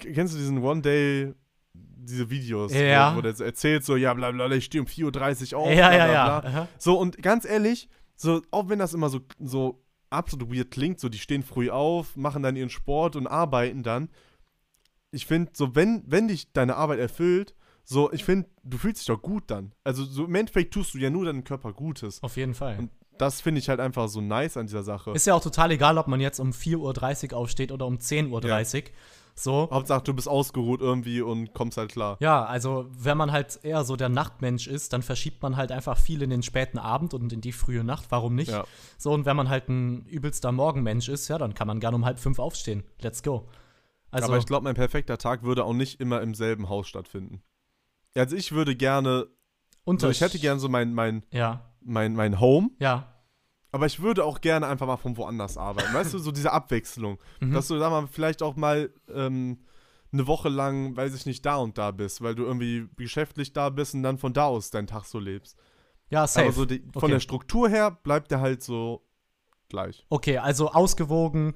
[SPEAKER 2] Kennst du diesen One Day, diese Videos,
[SPEAKER 1] Ja.
[SPEAKER 2] wo, wo der erzählt, so, ja, bla bla, bla, ich stehe um 4.30 Uhr auf,
[SPEAKER 1] ja,
[SPEAKER 2] bla,
[SPEAKER 1] ja, ja.
[SPEAKER 2] bla.
[SPEAKER 1] Aha.
[SPEAKER 2] So, und ganz ehrlich, so, auch wenn das immer so, so absolut weird klingt, so, die stehen früh auf, machen dann ihren Sport und arbeiten dann. Ich finde, so, wenn, wenn dich deine Arbeit erfüllt, so, ich finde, du fühlst dich doch gut dann. Also, so im Endeffekt tust du ja nur deinem Körper Gutes.
[SPEAKER 1] Auf jeden Fall.
[SPEAKER 2] Und das finde ich halt einfach so nice an dieser Sache.
[SPEAKER 1] Ist ja auch total egal, ob man jetzt um 4.30 Uhr aufsteht oder um 10.30 Uhr. So.
[SPEAKER 2] Hauptsache, du bist ausgeruht irgendwie und kommst halt klar.
[SPEAKER 1] Ja, also wenn man halt eher so der Nachtmensch ist, dann verschiebt man halt einfach viel in den späten Abend und in die frühe Nacht. Warum nicht?
[SPEAKER 2] Ja.
[SPEAKER 1] So, und wenn man halt ein übelster Morgenmensch ist, ja, dann kann man gerne um halb fünf aufstehen. Let's go. Also,
[SPEAKER 2] Aber ich glaube, mein perfekter Tag würde auch nicht immer im selben Haus stattfinden. Also ich würde gerne,
[SPEAKER 1] unter
[SPEAKER 2] so, ich hätte gerne so mein, mein,
[SPEAKER 1] Ja,
[SPEAKER 2] mein, mein Home,
[SPEAKER 1] ja.
[SPEAKER 2] aber ich würde auch gerne einfach mal von woanders arbeiten. Weißt du, so diese Abwechslung.
[SPEAKER 1] Mhm.
[SPEAKER 2] Dass du da mal vielleicht auch mal ähm, eine Woche lang, weiß ich nicht, da und da bist, weil du irgendwie geschäftlich da bist und dann von da aus deinen Tag so lebst.
[SPEAKER 1] ja, safe.
[SPEAKER 2] Aber so die, von
[SPEAKER 1] Okay.
[SPEAKER 2] der Struktur her bleibt der halt so gleich.
[SPEAKER 1] Okay, also ausgewogen,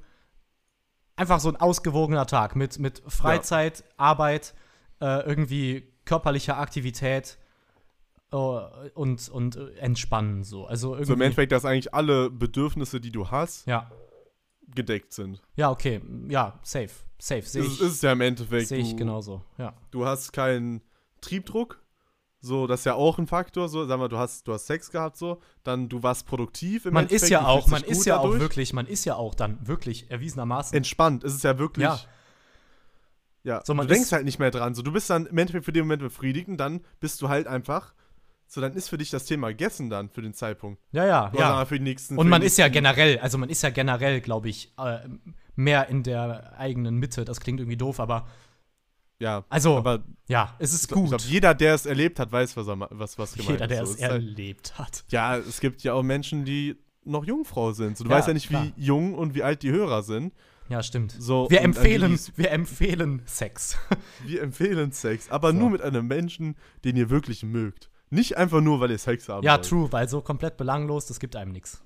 [SPEAKER 1] einfach so ein ausgewogener Tag mit, mit Freizeit, Arbeit, äh, irgendwie körperlicher Aktivität äh, und, und äh, Entspannen so. Also irgendwie.
[SPEAKER 2] So im Endeffekt, dass eigentlich alle Bedürfnisse, die du hast,
[SPEAKER 1] ja.
[SPEAKER 2] gedeckt sind.
[SPEAKER 1] Ja, okay. Ja, safe. Safe. Sehe
[SPEAKER 2] Das
[SPEAKER 1] ich,
[SPEAKER 2] ist es ja im Endeffekt.
[SPEAKER 1] seh ich genauso. Ja.
[SPEAKER 2] du hast keinen Triebdruck. So, das ist ja auch ein Faktor. So, sag mal, du hast, du hast Sex gehabt, so, dann du warst produktiv. Im
[SPEAKER 1] Man
[SPEAKER 2] Endeffekt,
[SPEAKER 1] ist ja auch, man ist ja auch
[SPEAKER 2] dadurch.
[SPEAKER 1] wirklich, man ist ja auch dann wirklich erwiesenermaßen.
[SPEAKER 2] entspannt. Es ist ja wirklich.
[SPEAKER 1] Ja.
[SPEAKER 2] Ja,
[SPEAKER 1] So, man
[SPEAKER 2] du denkst halt nicht mehr dran. So, du bist dann im Endeffekt für den Moment befriedigt und dann bist du halt einfach. So, dann ist für dich das Thema gegessen dann für den Zeitpunkt.
[SPEAKER 1] ja, ja,
[SPEAKER 2] Oder
[SPEAKER 1] ja.
[SPEAKER 2] für die nächsten.
[SPEAKER 1] Und man ist ja generell, also man ist ja generell, glaube ich, äh, mehr in der eigenen Mitte. Das klingt irgendwie doof, aber
[SPEAKER 2] Ja,
[SPEAKER 1] also,
[SPEAKER 2] aber
[SPEAKER 1] ja, es ist
[SPEAKER 2] ich glaube,
[SPEAKER 1] gut.
[SPEAKER 2] jeder, der es erlebt hat, weiß, was, er, was, was gemeint
[SPEAKER 1] Jeder, der
[SPEAKER 2] ist.
[SPEAKER 1] es
[SPEAKER 2] So, ist halt,
[SPEAKER 1] erlebt hat.
[SPEAKER 2] Ja, es gibt ja auch Menschen, die noch Jungfrau sind. So, du
[SPEAKER 1] Ja,
[SPEAKER 2] weißt ja nicht,
[SPEAKER 1] klar.
[SPEAKER 2] wie jung und wie alt die Hörer sind.
[SPEAKER 1] Ja, stimmt.
[SPEAKER 2] So,
[SPEAKER 1] wir empfehlen,
[SPEAKER 2] Lillis-
[SPEAKER 1] wir empfehlen Sex.
[SPEAKER 2] Wir empfehlen Sex, aber
[SPEAKER 1] So.
[SPEAKER 2] nur mit einem Menschen, den ihr wirklich mögt. Nicht einfach nur, weil ihr Sex haben
[SPEAKER 1] ja,
[SPEAKER 2] wollt.
[SPEAKER 1] true, weil so komplett belanglos, das gibt einem nichts.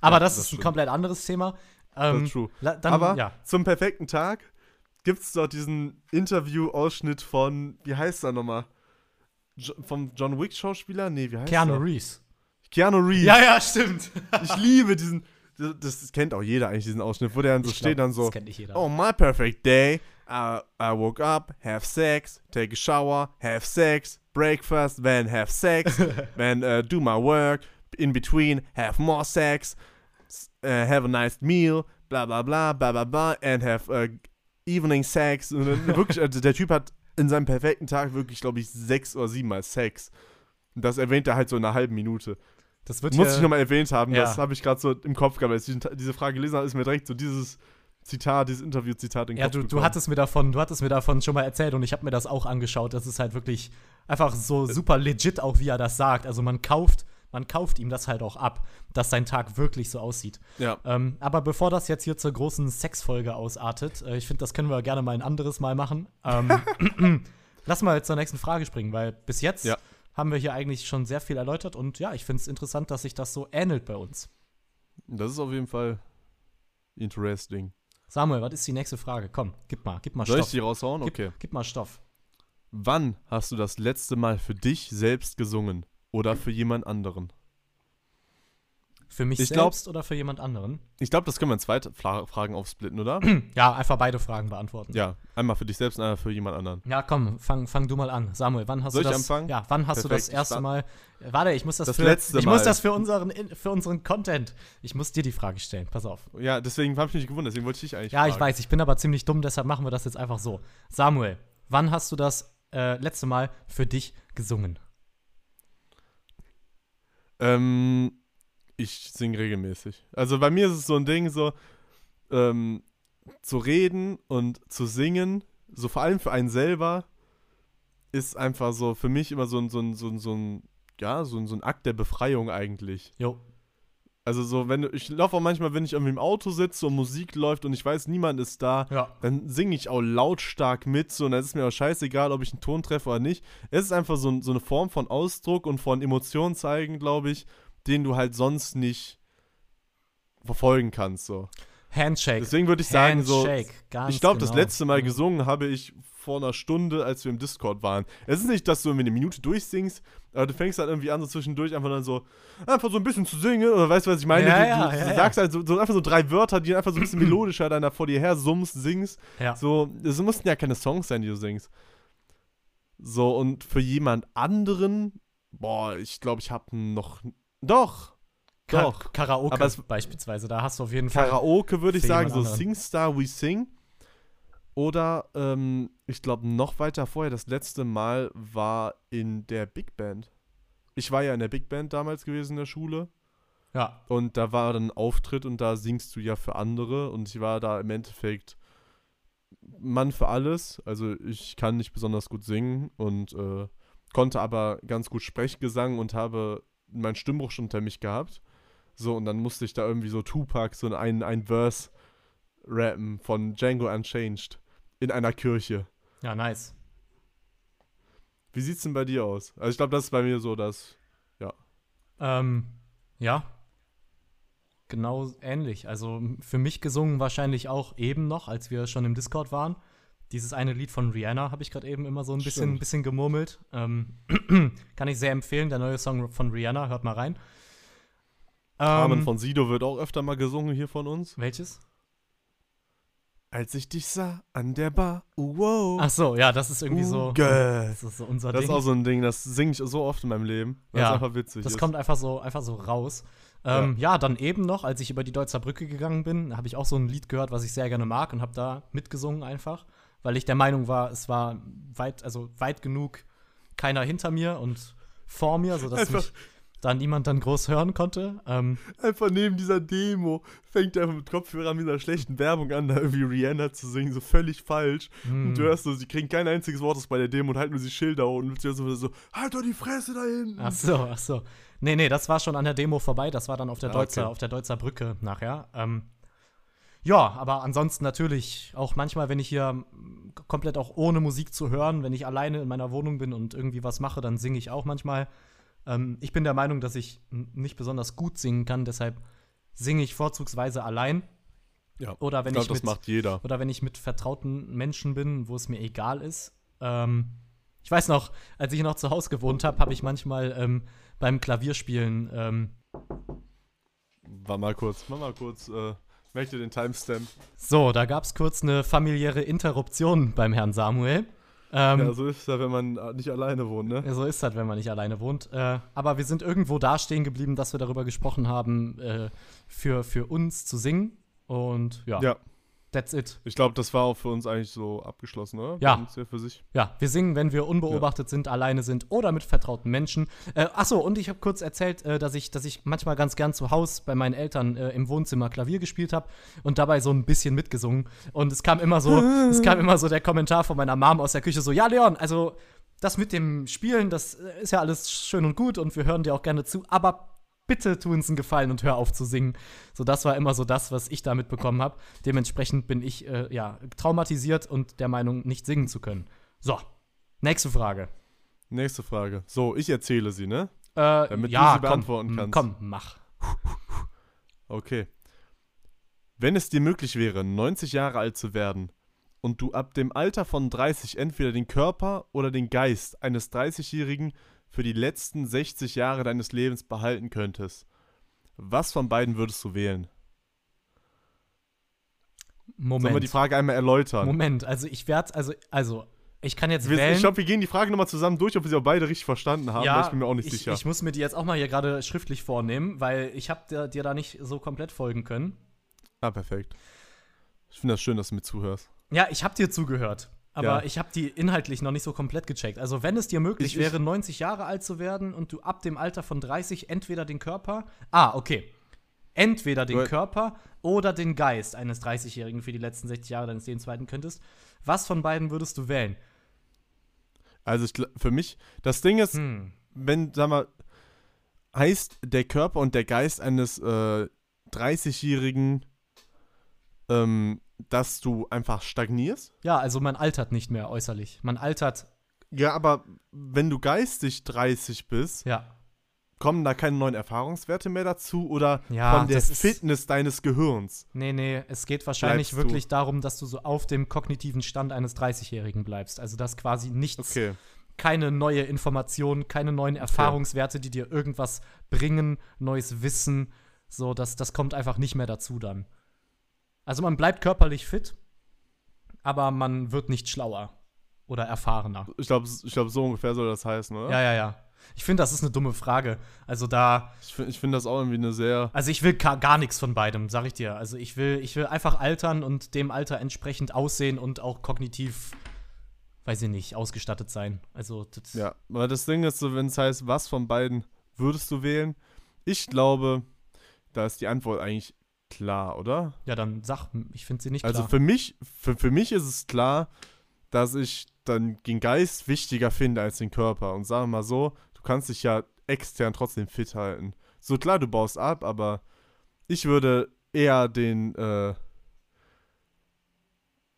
[SPEAKER 1] Aber das,
[SPEAKER 2] das
[SPEAKER 1] ist ein
[SPEAKER 2] stimmt.
[SPEAKER 1] komplett anderes Thema.
[SPEAKER 2] Das
[SPEAKER 1] Ähm,
[SPEAKER 2] ist true.
[SPEAKER 1] dann,
[SPEAKER 2] aber
[SPEAKER 1] ja.
[SPEAKER 2] zum perfekten Tag gibt es dort diesen Interview-Ausschnitt von, wie heißt er nochmal? Jo vom John Wick-Schauspieler? Nee, wie heißt
[SPEAKER 1] Keanu
[SPEAKER 2] er?
[SPEAKER 1] Reeves.
[SPEAKER 2] Keanu Reeves.
[SPEAKER 1] Ja, ja, stimmt.
[SPEAKER 2] Ich liebe diesen, das, das kennt auch jeder eigentlich, diesen Ausschnitt, wo der dann so
[SPEAKER 1] Ich
[SPEAKER 2] steht,
[SPEAKER 1] glaub,
[SPEAKER 2] dann so. Oh, my perfect day. I, I woke up, have sex, take a shower, have sex, breakfast, then have sex, then uh, do my work, in between, have more sex, uh, have a nice meal, bla bla bla, bla bla bla, and have uh, evening sex. Und dann wirklich, also der Typ hat in seinem perfekten Tag wirklich, glaube ich, sechs oder siebenmal Sex. Und das erwähnt er halt so in einer halben Minute.
[SPEAKER 1] Das wird
[SPEAKER 2] Muss ich nochmal erwähnt haben,
[SPEAKER 1] Ja.
[SPEAKER 2] das habe ich gerade so im Kopf gehabt. Als ich diese Frage gelesen habe, ist mir direkt so dieses Zitat, dieses Interview-Zitat in den
[SPEAKER 1] Ja,
[SPEAKER 2] Kopf
[SPEAKER 1] du, du hattest mir davon, du hattest mir davon schon mal erzählt und ich habe mir das auch angeschaut. Das ist halt wirklich einfach so super legit, auch wie er das sagt. Also man kauft, man kauft ihm das halt auch ab, dass sein Tag wirklich so aussieht.
[SPEAKER 2] Ja.
[SPEAKER 1] Ähm, aber bevor das jetzt hier zur großen Sexfolge ausartet, äh, ich finde, das können wir gerne mal ein anderes Mal machen. Ähm, lass mal zur nächsten Frage springen, weil bis jetzt
[SPEAKER 2] Ja.
[SPEAKER 1] Haben wir hier eigentlich schon sehr viel erläutert und ja, ich finde es interessant, dass sich das so ähnelt bei uns.
[SPEAKER 2] Das ist auf jeden Fall interesting.
[SPEAKER 1] Samuel, was ist die nächste Frage? Komm, gib mal, gib mal
[SPEAKER 2] Soll ich
[SPEAKER 1] Stoff.
[SPEAKER 2] die raushauen?
[SPEAKER 1] Gib,
[SPEAKER 2] Okay.
[SPEAKER 1] gib mal Stoff.
[SPEAKER 2] Wann hast du das letzte Mal für dich selbst gesungen? Oder für jemand anderen?
[SPEAKER 1] Für mich
[SPEAKER 2] Ich glaub-
[SPEAKER 1] selbst oder für jemand anderen?
[SPEAKER 2] Ich glaube, das können wir in zwei Fra Fragen aufsplitten, oder?
[SPEAKER 1] Ja, einfach beide Fragen beantworten.
[SPEAKER 2] ja, einmal für dich selbst und einmal für jemand anderen.
[SPEAKER 1] Ja, komm, fang, fang du mal an. Samuel, wann hast
[SPEAKER 2] Soll
[SPEAKER 1] du
[SPEAKER 2] ich
[SPEAKER 1] das?
[SPEAKER 2] anfangen?
[SPEAKER 1] Ja, wann hast du das
[SPEAKER 2] Perfekt, ich
[SPEAKER 1] erste Mal? Äh, Warte, ich muss das,
[SPEAKER 2] Das
[SPEAKER 1] für
[SPEAKER 2] letzte
[SPEAKER 1] ich muss
[SPEAKER 2] Mal.
[SPEAKER 1] das für unseren für unseren Content. Ich muss dir die Frage stellen. Pass auf.
[SPEAKER 2] Ja, deswegen habe ich mich gewundert, deswegen wollte ich dich eigentlich
[SPEAKER 1] Ja, ich
[SPEAKER 2] fragen.
[SPEAKER 1] weiß, ich bin aber ziemlich dumm, deshalb machen wir das jetzt einfach so. Samuel, wann hast du das äh, letzte Mal für dich gesungen?
[SPEAKER 2] Ähm, ich singe regelmäßig. Also bei mir ist es so ein Ding, so ähm, zu reden und zu singen, so vor allem für einen selber, ist einfach so für mich immer so ein, so ein, so ein, so ein ja, so ein, so ein Akt der Befreiung eigentlich.
[SPEAKER 1] Jo.
[SPEAKER 2] Also so, wenn ich laufe auch manchmal, wenn ich irgendwie im Auto sitze und Musik läuft und ich weiß, niemand ist da,
[SPEAKER 1] Ja.
[SPEAKER 2] dann singe ich auch lautstark mit, so, und dann ist mir auch scheißegal, ob ich einen Ton treffe oder nicht. Es ist einfach so, so eine Form von Ausdruck und von Emotionen zeigen, glaube ich, den du halt sonst nicht verfolgen kannst, so.
[SPEAKER 1] Handshake.
[SPEAKER 2] Deswegen würde ich sagen, so,
[SPEAKER 1] Handshake, ganz
[SPEAKER 2] ich glaube, das
[SPEAKER 1] genau.
[SPEAKER 2] letzte Mal
[SPEAKER 1] Mhm.
[SPEAKER 2] gesungen habe ich vor einer Stunde, als wir im Discord waren. Es ist nicht, dass du irgendwie eine Minute durchsingst, aber du fängst halt irgendwie an, so zwischendurch einfach dann so, einfach so ein bisschen zu singen, oder weißt du, was ich meine?
[SPEAKER 1] Ja,
[SPEAKER 2] du,
[SPEAKER 1] ja,
[SPEAKER 2] du,
[SPEAKER 1] ja,
[SPEAKER 2] du
[SPEAKER 1] ja.
[SPEAKER 2] sagst halt so, so einfach so drei Wörter, die einfach so ein bisschen melodischer dann da vor dir her summst, singst.
[SPEAKER 1] Ja.
[SPEAKER 2] So, es mussten ja keine Songs sein, die du singst. So, und für jemand anderen, boah, ich glaube, ich habe noch, doch,
[SPEAKER 1] Ka
[SPEAKER 2] doch.
[SPEAKER 1] Karaoke
[SPEAKER 2] Aber es-
[SPEAKER 1] beispielsweise, da hast du auf jeden Fall.
[SPEAKER 2] Karaoke würde ich sagen, so
[SPEAKER 1] anderen.
[SPEAKER 2] Singstar We Sing. Oder, ähm, ich glaube, noch weiter vorher, das letzte Mal war in der Big Band. Ich war ja in der Big Band damals gewesen in der Schule.
[SPEAKER 1] Ja.
[SPEAKER 2] Und da war dann ein Auftritt und da singst du ja für andere. Und ich war da im Endeffekt Mann für alles. Also ich kann nicht besonders gut singen und äh, konnte aber ganz gut Sprechgesang und habe meinen Stimmbruch schon unter mich gehabt. So, und dann musste ich da irgendwie so Tupac, so ein, ein Verse rappen von Django Unchanged in einer Kirche.
[SPEAKER 1] Ja, nice.
[SPEAKER 2] Wie sieht's denn bei dir aus? Also ich glaube, das ist bei mir so, dass
[SPEAKER 1] Ähm, ja. Genau ähnlich. Also für mich gesungen wahrscheinlich auch eben noch, als wir schon im Discord waren. Dieses eine Lied von Rihanna habe ich gerade eben immer so ein bisschen,
[SPEAKER 2] Stimmt.
[SPEAKER 1] bisschen gemurmelt. Ähm, kann ich sehr empfehlen, der neue Song von Rihanna, hört mal rein.
[SPEAKER 2] Carmen
[SPEAKER 1] Ähm,
[SPEAKER 2] von Sido wird auch öfter mal gesungen hier von uns.
[SPEAKER 1] welches?
[SPEAKER 2] Als ich dich sah an der Bar, uh, wow.
[SPEAKER 1] Ach so, ja, das ist irgendwie so.
[SPEAKER 2] Uh.
[SPEAKER 1] Das ist so unser
[SPEAKER 2] Das ist
[SPEAKER 1] Ding.
[SPEAKER 2] auch so ein Ding, das singe ich so oft in meinem Leben, weil
[SPEAKER 1] Ja,
[SPEAKER 2] einfach witzig
[SPEAKER 1] Das
[SPEAKER 2] ist.
[SPEAKER 1] kommt einfach so, einfach so raus. Ähm, ja. dann eben noch, als ich über die Deutzer Brücke gegangen bin, habe ich auch so ein Lied gehört, was ich sehr gerne mag und habe da mitgesungen einfach, weil ich der Meinung war, es war weit, also weit genug keiner hinter mir und vor mir, sodass
[SPEAKER 2] Einfach-
[SPEAKER 1] mich da niemand dann groß hören konnte. Ähm,
[SPEAKER 2] Einfach neben dieser Demo fängt er mit Kopfhörern mit einer schlechten Werbung an, da irgendwie Rihanna zu singen, so völlig falsch.
[SPEAKER 1] hm.
[SPEAKER 2] Und du hörst so, sie kriegen kein einziges Wort aus bei der Demo und halten nur die Schilder und du hörst so, so, halt doch die Fresse da hinten.
[SPEAKER 1] Ach so, ach so. Nee, nee, das war schon an der Demo vorbei. Das war dann auf der,
[SPEAKER 2] Ah,
[SPEAKER 1] Deutzer,
[SPEAKER 2] okay.
[SPEAKER 1] auf der Deutzer Brücke nachher. Ähm, Ja, aber ansonsten natürlich auch manchmal, wenn ich hier komplett auch ohne Musik zu hören, wenn ich alleine in meiner Wohnung bin und irgendwie was mache, dann singe ich auch manchmal. Ähm, ich bin der Meinung, dass ich nicht besonders gut singen kann, deshalb singe ich vorzugsweise allein.
[SPEAKER 2] Ja.
[SPEAKER 1] Oder wenn
[SPEAKER 2] ich
[SPEAKER 1] ich,
[SPEAKER 2] glaube, das
[SPEAKER 1] mit,
[SPEAKER 2] macht jeder.
[SPEAKER 1] oder wenn ich mit vertrauten Menschen bin, wo es mir egal ist. Ähm, ich weiß noch, als ich noch zu Hause gewohnt habe, habe ich manchmal ähm, beim Klavierspielen ähm,
[SPEAKER 2] War mal kurz, war mal kurz, äh, möchte den Timestamp.
[SPEAKER 1] So, da gab es kurz eine familiäre Interruption beim Herrn Samuel. Ähm,
[SPEAKER 2] Ja, so ist es ja, wenn man nicht alleine wohnt, ne?
[SPEAKER 1] so ist das, wenn man nicht alleine wohnt. Äh, aber wir sind irgendwo da stehen geblieben, dass wir darüber gesprochen haben, äh, für, für uns zu singen. Und ja,
[SPEAKER 2] Ja,
[SPEAKER 1] that's it.
[SPEAKER 2] ich glaube, das war auch für uns eigentlich so abgeschlossen, oder?
[SPEAKER 1] Ja.
[SPEAKER 2] Hier für sich.
[SPEAKER 1] Ja, wir singen, wenn wir unbeobachtet sind, alleine sind oder mit vertrauten Menschen. Äh, achso, und ich habe kurz erzählt, äh, dass, ich, dass ich manchmal ganz gern zu Hause bei meinen Eltern äh, im Wohnzimmer Klavier gespielt habe und dabei so ein bisschen mitgesungen. Und es kam immer so, es kam immer so der Kommentar von meiner Mom aus der Küche so, ja, Leon, also das mit dem Spielen, das äh, ist ja alles schön und gut und wir hören dir auch gerne zu, aber bitte tu uns einen Gefallen und hör auf zu singen. So, das war immer so das, was ich da mitbekommen habe. Dementsprechend bin ich, äh, ja, traumatisiert und der Meinung, nicht singen zu können. So, nächste Frage.
[SPEAKER 2] Nächste Frage. So, ich erzähle sie, ne?
[SPEAKER 1] Äh,
[SPEAKER 2] Damit du
[SPEAKER 1] ja,
[SPEAKER 2] sie beantworten
[SPEAKER 1] komm,
[SPEAKER 2] kannst.
[SPEAKER 1] Komm, mach.
[SPEAKER 2] Okay. Wenn es dir möglich wäre, 90 Jahre alt zu werden und du ab dem Alter von 30 entweder den Körper oder den Geist eines 30-Jährigen für die letzten 60 Jahre deines Lebens behalten könntest, was von beiden würdest du wählen? Sollen wir
[SPEAKER 1] Moment.
[SPEAKER 2] die Frage einmal erläutern?
[SPEAKER 1] Moment, also ich werde, also, also, ich kann jetzt
[SPEAKER 2] Wir,
[SPEAKER 1] wählen.
[SPEAKER 2] ich glaube, wir gehen die Frage nochmal zusammen durch, ob wir sie auch beide richtig verstanden haben, weil ich bin mir auch nicht
[SPEAKER 1] ich,
[SPEAKER 2] sicher.
[SPEAKER 1] Ich muss mir die jetzt auch mal hier gerade schriftlich vornehmen, weil ich habe dir, dir da nicht so komplett folgen können.
[SPEAKER 2] ah, perfekt. Ich finde das schön, dass du mir zuhörst.
[SPEAKER 1] Ja, ich habe dir zugehört. Aber
[SPEAKER 2] Ja.
[SPEAKER 1] ich habe die inhaltlich noch nicht so komplett gecheckt. Also, wenn es dir möglich
[SPEAKER 2] Ich-
[SPEAKER 1] wäre, 90 Jahre alt zu werden und du ab dem Alter von 30 entweder den Körper. Ah, okay. Entweder den Körper oder den Geist eines 30-Jährigen für die letzten 60 Jahre deines Lebens halten könntest. Was von beiden würdest du wählen?
[SPEAKER 2] Also ich, für mich, das Ding ist,
[SPEAKER 1] Hm.
[SPEAKER 2] wenn, sag mal, heißt der Körper und der Geist eines äh, 30-Jährigen, ähm, dass du einfach stagnierst?
[SPEAKER 1] Ja, also man altert nicht mehr äußerlich. Man altert,
[SPEAKER 2] Ja, aber wenn du geistig 30 bist,
[SPEAKER 1] ja.
[SPEAKER 2] kommen da keine neuen Erfahrungswerte mehr dazu oder
[SPEAKER 1] Ja,
[SPEAKER 2] von der Fitness deines Gehirns?
[SPEAKER 1] Nee, nee, es geht wahrscheinlich
[SPEAKER 2] Bleibst du.
[SPEAKER 1] wirklich darum, dass du so auf dem kognitiven Stand eines 30-Jährigen bleibst. Also, dass quasi nichts,
[SPEAKER 2] Okay.
[SPEAKER 1] keine neue Information, keine neuen Erfahrungswerte, die dir irgendwas bringen, neues Wissen. So, das, das kommt einfach nicht mehr dazu dann. Also, man bleibt körperlich fit, aber man wird nicht schlauer oder erfahrener.
[SPEAKER 2] Ich glaube, ich glaub, so ungefähr soll das heißen, oder?
[SPEAKER 1] Ja, ja, ja. Ich finde, das ist eine dumme Frage. Also, da.
[SPEAKER 2] Ich finde ich find das auch irgendwie eine sehr.
[SPEAKER 1] Also ich will gar, gar nichts von beidem, sag ich dir. Also ich will, ich will einfach altern und dem Alter entsprechend aussehen und auch kognitiv, weiß ich nicht, ausgestattet sein. Also das,
[SPEAKER 2] Ja, aber das Ding ist so, wenn es heißt, was von beiden würdest du wählen? Ich glaube, da ist die Antwort eigentlich klar, oder?
[SPEAKER 1] ja, dann sag, ich finde sie nicht
[SPEAKER 2] Also
[SPEAKER 1] klar.
[SPEAKER 2] für mich, für, für mich ist es klar, dass ich dann den Geist wichtiger finde als den Körper. Und sagen wir mal so, du kannst dich ja extern trotzdem fit halten. So klar, du baust ab, aber ich würde eher den, äh,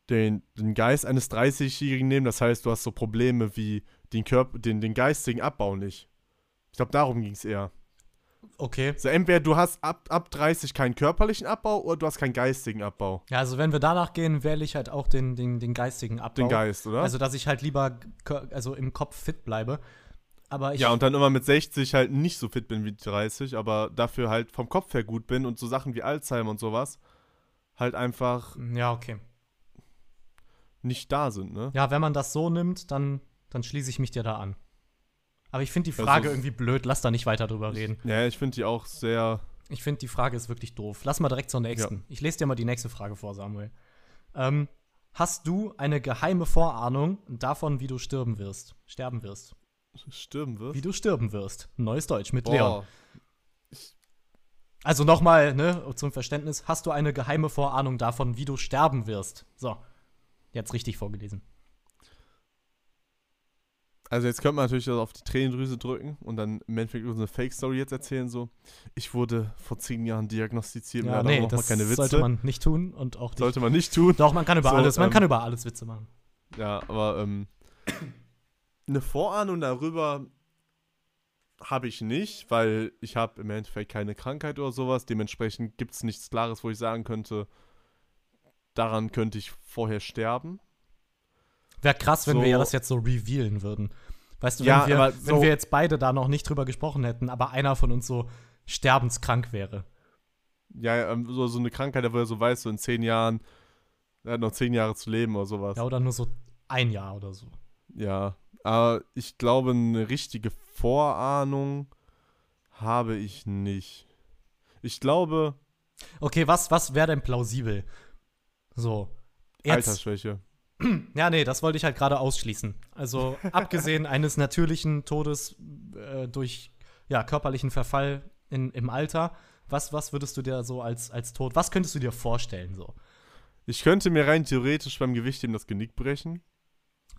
[SPEAKER 2] den, den Geist eines 30-Jährigen nehmen. Das heißt, du hast so Probleme wie den, Körper, den, den geistigen Abbau nicht. Ich glaube, darum ging es eher.
[SPEAKER 1] Okay.
[SPEAKER 2] Also entweder du hast ab, ab 30 keinen körperlichen Abbau oder du hast keinen geistigen Abbau.
[SPEAKER 1] Ja, also wenn wir danach gehen, wähle ich halt auch den, den, den geistigen Abbau.
[SPEAKER 2] Den Geist, oder?
[SPEAKER 1] Also dass ich halt lieber also im Kopf fit bleibe. Aber ich,
[SPEAKER 2] Ja, und dann immer mit 60 halt nicht so fit bin wie 30, aber dafür halt vom Kopf her gut bin und so Sachen wie Alzheimer und sowas halt einfach
[SPEAKER 1] ja, okay.
[SPEAKER 2] nicht da sind, ne?
[SPEAKER 1] Ja, wenn man das so nimmt, dann, dann schließe ich mich dir da an. Aber ich finde die Frage
[SPEAKER 2] Also-
[SPEAKER 1] irgendwie blöd, lass da nicht weiter drüber reden.
[SPEAKER 2] Ja, ich finde die auch sehr.
[SPEAKER 1] Ich finde, die Frage ist wirklich doof. Lass mal direkt zur nächsten. Ich lese dir mal die nächste Frage vor, Samuel. Ähm, hast du eine geheime Vorahnung davon, wie du sterben wirst? Sterben wirst.
[SPEAKER 2] stirben wirst.
[SPEAKER 1] Wie du sterben wirst. Neues Deutsch mit Leon.
[SPEAKER 2] Boah.
[SPEAKER 1] Also nochmal, ne, zum Verständnis, hast du eine geheime Vorahnung davon, wie du sterben wirst? So. Jetzt richtig vorgelesen.
[SPEAKER 2] Also jetzt könnte man natürlich auf die Tränendrüse drücken und dann im Endeffekt so eine Fake-Story jetzt erzählen, so, ich wurde vor zehn Jahren diagnostiziert,
[SPEAKER 1] Ja, nee, das
[SPEAKER 2] keine Witze.
[SPEAKER 1] sollte man nicht tun und auch nicht.
[SPEAKER 2] Sollte man nicht tun.
[SPEAKER 1] Doch, man kann über
[SPEAKER 2] So,
[SPEAKER 1] alles, man
[SPEAKER 2] ähm,
[SPEAKER 1] kann über alles Witze machen.
[SPEAKER 2] Ja, aber ähm, eine Vorahnung darüber habe ich nicht, weil ich habe im Endeffekt keine Krankheit oder sowas. Dementsprechend gibt es nichts Klares, wo ich sagen könnte, daran könnte ich vorher sterben.
[SPEAKER 1] Wäre krass, wenn wir
[SPEAKER 2] so-
[SPEAKER 1] ja das jetzt so revealen würden. Weißt du, wenn,
[SPEAKER 2] Ja,
[SPEAKER 1] wir,
[SPEAKER 2] aber
[SPEAKER 1] wenn
[SPEAKER 2] so-
[SPEAKER 1] wir jetzt beide da noch nicht drüber gesprochen hätten, aber einer von uns so sterbenskrank wäre.
[SPEAKER 2] Ja, ähm, so, so eine Krankheit, wo er so weiß, so in zehn Jahren, er hat noch zehn Jahre zu leben oder sowas.
[SPEAKER 1] Ja, oder nur so ein Jahr oder so.
[SPEAKER 2] Ja, aber ich glaube, eine richtige Vorahnung habe ich nicht. Ich glaube,
[SPEAKER 1] Okay, was, was wäre denn plausibel? So. Jetzt,
[SPEAKER 2] Altersschwäche.
[SPEAKER 1] Ja, nee, das wollte ich halt gerade ausschließen. Also, abgesehen eines natürlichen Todes äh, durch ja, körperlichen Verfall in, im Alter, was, was würdest du dir so als, als Tod, was könntest du dir vorstellen so?
[SPEAKER 2] Ich könnte mir rein theoretisch beim Gewichtheben das Genick brechen.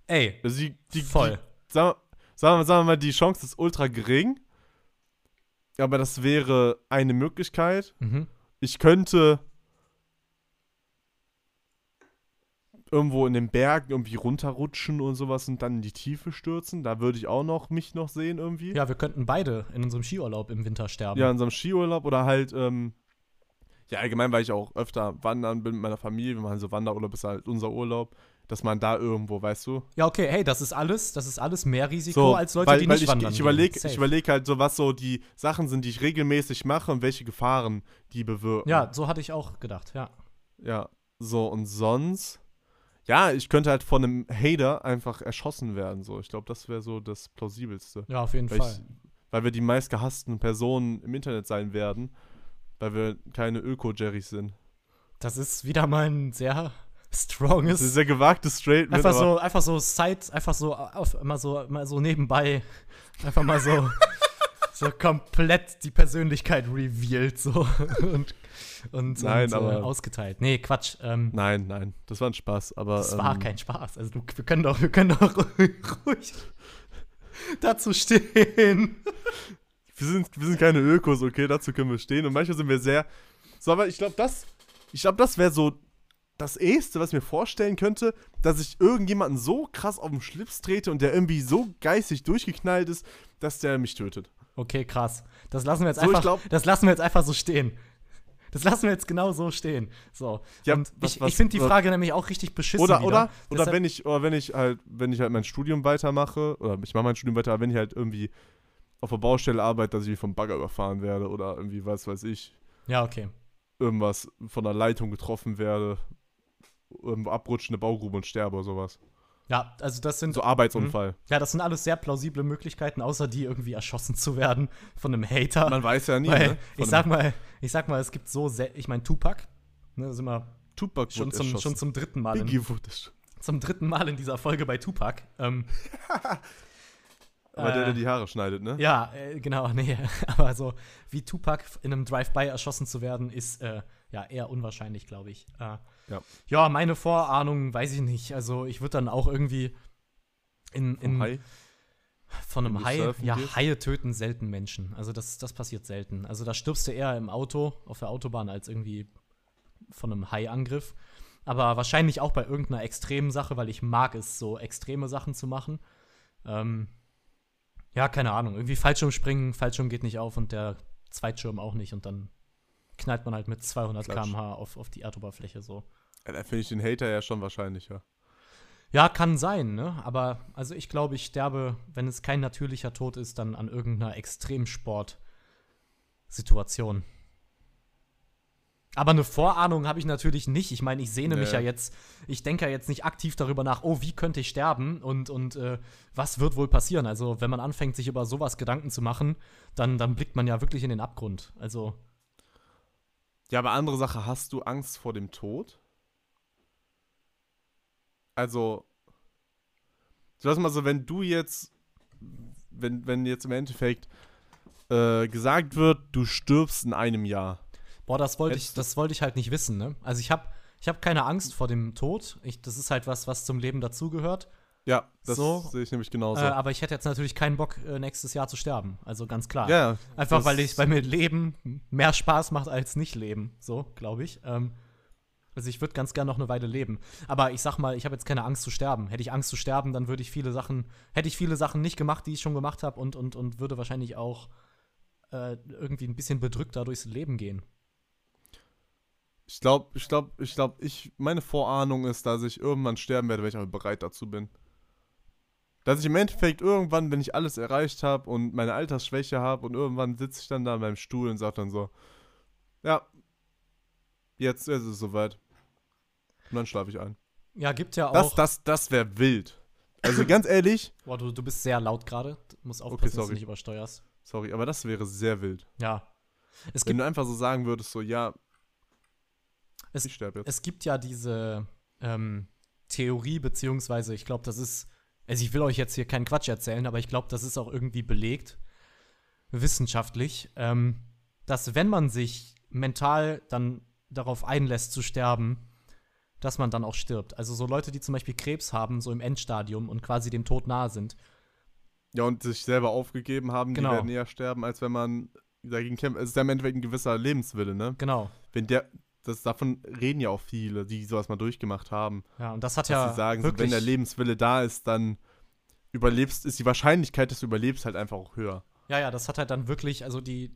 [SPEAKER 1] Ey,
[SPEAKER 2] Also die, die,
[SPEAKER 1] voll.
[SPEAKER 2] Die, sagen, sagen, wir, sagen wir mal, die Chance ist ultra gering. Aber das wäre eine Möglichkeit.
[SPEAKER 1] Mhm.
[SPEAKER 2] Ich könnte irgendwo in den Bergen irgendwie runterrutschen und sowas und dann in die Tiefe stürzen. Da würde ich auch noch mich noch sehen irgendwie.
[SPEAKER 1] Ja, wir könnten beide in unserem Skiurlaub im Winter sterben.
[SPEAKER 2] Ja, in einem Skiurlaub oder halt, ähm, ja, allgemein, weil ich auch öfter wandern bin mit meiner Familie, wir machen so Wanderurlaub, ist halt unser Urlaub, dass man da irgendwo, weißt du?
[SPEAKER 1] Ja, okay, hey, das ist alles, das ist alles mehr Risiko
[SPEAKER 2] So,
[SPEAKER 1] als Leute,
[SPEAKER 2] weil,
[SPEAKER 1] die
[SPEAKER 2] weil
[SPEAKER 1] nicht
[SPEAKER 2] ich,
[SPEAKER 1] wandern.
[SPEAKER 2] ich überlege ich überleg halt so, was so die Sachen sind, die ich regelmäßig mache und welche Gefahren die bewirken.
[SPEAKER 1] Ja, so hatte ich auch gedacht, ja.
[SPEAKER 2] Ja, so und sonst, ja, ich könnte halt von einem Hater einfach erschossen werden, so. Ich glaube, das wäre so das plausibelste.
[SPEAKER 1] Ja, auf jeden
[SPEAKER 2] Weil,
[SPEAKER 1] Fall.
[SPEAKER 2] ich, weil wir die meistgehassten Personen im Internet sein werden, weil wir keine Öko-Jerrys sind.
[SPEAKER 1] Das ist wieder mal ein sehr
[SPEAKER 2] Das
[SPEAKER 1] stronges.
[SPEAKER 2] ist ein sehr gewagtes Straight
[SPEAKER 1] Einfach so, einfach so Side, einfach so auf, immer so, immer so nebenbei, einfach mal so, so komplett die Persönlichkeit revealed so und, und,
[SPEAKER 2] Nein,
[SPEAKER 1] und
[SPEAKER 2] aber-
[SPEAKER 1] äh, ausgeteilt. Nee, Quatsch. Ähm,
[SPEAKER 2] Nein, nein, das war ein Spaß, aber.
[SPEAKER 1] das war
[SPEAKER 2] ähm,
[SPEAKER 1] kein Spaß. Also du, wir können doch, wir können doch ruhig, dazu stehen.
[SPEAKER 2] Wir sind, wir sind keine Ökos, okay, dazu können wir stehen. Und manchmal sind wir sehr. So, aber ich glaube, das. Ich glaube, das wäre so das Eheste, was ich mir vorstellen könnte, dass ich irgendjemanden so krass auf den Schlips trete und der irgendwie so geistig durchgeknallt ist, dass der mich tötet.
[SPEAKER 1] Okay, krass. Das lassen wir jetzt
[SPEAKER 2] So,
[SPEAKER 1] einfach,
[SPEAKER 2] glaub-
[SPEAKER 1] das lassen wir jetzt einfach so stehen. Das lassen wir jetzt genau so stehen. So.
[SPEAKER 2] Ja,
[SPEAKER 1] und
[SPEAKER 2] was-
[SPEAKER 1] ich,
[SPEAKER 2] was-
[SPEAKER 1] ich finde die
[SPEAKER 2] was-
[SPEAKER 1] Frage nämlich auch richtig beschissen
[SPEAKER 2] Oder,
[SPEAKER 1] wieder.
[SPEAKER 2] oder, oder wenn ich, oder wenn ich halt, wenn ich halt mein Studium weitermache, oder ich mache mein Studium weiter, aber wenn ich halt irgendwie auf der Baustelle arbeite, dass ich vom Bagger überfahren werde oder irgendwie, was weiß ich,
[SPEAKER 1] Ja, okay.
[SPEAKER 2] irgendwas von der Leitung getroffen werde, irgendwo abrutschende Baugrube und sterbe oder sowas.
[SPEAKER 1] Ja, also das sind
[SPEAKER 2] So Arbeitsunfall.
[SPEAKER 1] Ja, das sind alles sehr plausible Möglichkeiten, außer die irgendwie erschossen zu werden von einem Hater.
[SPEAKER 2] Man weiß ja nie,
[SPEAKER 1] Weil,
[SPEAKER 2] ne?
[SPEAKER 1] ich sag mal, ich sag mal, es gibt so sehr, ich meine Tupac, ne, da sind wir
[SPEAKER 2] Tupac
[SPEAKER 1] schon
[SPEAKER 2] wurde
[SPEAKER 1] zum,
[SPEAKER 2] erschossen.
[SPEAKER 1] schon zum dritten Mal in,
[SPEAKER 2] Biggie wurde erschossen.
[SPEAKER 1] zum dritten Mal in dieser Folge bei Tupac. Ähm,
[SPEAKER 2] Aber der, der
[SPEAKER 1] äh,
[SPEAKER 2] die Haare schneidet, ne?
[SPEAKER 1] Ja, äh, genau, nee, aber so wie Tupac in einem Drive-by erschossen zu werden, ist äh, ja eher unwahrscheinlich, glaube ich. Äh,
[SPEAKER 2] Ja.
[SPEAKER 1] ja, meine Vorahnung, weiß ich nicht. Also ich würde dann auch irgendwie in, in
[SPEAKER 2] Hi.
[SPEAKER 1] Von
[SPEAKER 2] Wenn
[SPEAKER 1] einem Hai, ja,
[SPEAKER 2] gehst?
[SPEAKER 1] Haie töten selten Menschen. Also das, das passiert selten. Also da stirbst du eher im Auto, auf der Autobahn, als irgendwie von einem Hai-Angriff. Aber wahrscheinlich auch bei irgendeiner extremen Sache, weil ich mag es, so extreme Sachen zu machen. Ähm, ja, keine Ahnung. Irgendwie Fallschirm springen, Fallschirm geht nicht auf und der Zweitschirm auch nicht. Und dann knallt man halt mit 200
[SPEAKER 2] Klatsch.
[SPEAKER 1] km/h auf, auf die Erdoberfläche so.
[SPEAKER 2] Ja, da finde ich den Hater ja schon wahrscheinlicher.
[SPEAKER 1] Ja, kann sein, ne? Aber also ich glaube, ich sterbe, wenn es kein natürlicher Tod ist, dann an irgendeiner Extremsport-Situation. Aber eine Vorahnung habe ich natürlich nicht. Ich meine, ich sehne mich
[SPEAKER 2] Nee.
[SPEAKER 1] ja jetzt, ich denke ja jetzt nicht aktiv darüber nach, oh, wie könnte ich sterben und, und äh, was wird wohl passieren. Also, wenn man anfängt, sich über sowas Gedanken zu machen, dann, dann blickt man ja wirklich in den Abgrund. Also,
[SPEAKER 2] Ja, aber andere Sache, hast du Angst vor dem Tod? Also, so lass mal so, wenn du jetzt, wenn, wenn jetzt im Endeffekt äh, gesagt wird, du stirbst in einem Jahr.
[SPEAKER 1] Boah, das wollte ich,
[SPEAKER 2] du-
[SPEAKER 1] das wollte ich halt nicht wissen, ne? Also ich habe ich hab keine Angst vor dem Tod. Ich, das ist halt was, was zum Leben dazugehört.
[SPEAKER 2] Ja, das
[SPEAKER 1] So,
[SPEAKER 2] sehe ich nämlich genauso.
[SPEAKER 1] Äh, aber ich hätte jetzt natürlich keinen Bock, äh, nächstes Jahr zu sterben. Also ganz klar.
[SPEAKER 2] ja,
[SPEAKER 1] Einfach weil ich, weil mir Leben mehr Spaß macht als nicht leben. So, glaube ich. Ähm, also ich würde ganz gerne noch eine Weile leben. Aber ich sag mal, ich habe jetzt keine Angst zu sterben. Hätte ich Angst zu sterben, dann würde ich viele Sachen, hätte ich viele Sachen nicht gemacht, die ich schon gemacht habe und, und, und würde wahrscheinlich auch äh, irgendwie ein bisschen bedrückter durchs Leben gehen.
[SPEAKER 2] Ich glaube, ich glaube, ich glaube, ich, meine Vorahnung ist, dass ich irgendwann sterben werde, wenn ich auch bereit dazu bin. Dass ich im Endeffekt irgendwann, wenn ich alles erreicht habe und meine Altersschwäche habe und irgendwann sitze ich dann da in meinem Stuhl und sage dann so, ja, jetzt ist es soweit. Und dann schlafe ich ein.
[SPEAKER 1] Ja, gibt ja auch.
[SPEAKER 2] Das, das, das wäre wild. Also ganz ehrlich,
[SPEAKER 1] Boah, du, du bist sehr laut gerade. Du musst aufpassen,
[SPEAKER 2] Okay,
[SPEAKER 1] dass du nicht übersteuerst.
[SPEAKER 2] sorry, aber das wäre sehr wild.
[SPEAKER 1] Ja. Es
[SPEAKER 2] Wenn du einfach so sagen würdest, so, ja,
[SPEAKER 1] Es-
[SPEAKER 2] ich sterbe jetzt.
[SPEAKER 1] es gibt ja diese ähm, Theorie, beziehungsweise ich glaube, das ist, also ich will euch jetzt hier keinen Quatsch erzählen, aber ich glaube, das ist auch irgendwie belegt, wissenschaftlich, ähm, dass wenn man sich mental dann darauf einlässt zu sterben, dass man dann auch stirbt. Also so Leute, die zum Beispiel Krebs haben, so im Endstadium und quasi dem Tod nahe sind.
[SPEAKER 2] Ja, und sich selber aufgegeben haben,
[SPEAKER 1] Genau.
[SPEAKER 2] die werden eher sterben, als wenn man dagegen kämpft. Es ist ja im Endeffekt ein gewisser Lebenswille, ne?
[SPEAKER 1] Genau.
[SPEAKER 2] Wenn der, das, davon reden ja auch viele, die sowas mal durchgemacht haben.
[SPEAKER 1] Ja, und das hat
[SPEAKER 2] Dass
[SPEAKER 1] ja
[SPEAKER 2] sie sagen, so, wenn der Lebenswille da ist, dann überlebst, ist die Wahrscheinlichkeit, dass du überlebst, halt einfach auch höher.
[SPEAKER 1] Ja, ja, das hat halt dann wirklich, also die,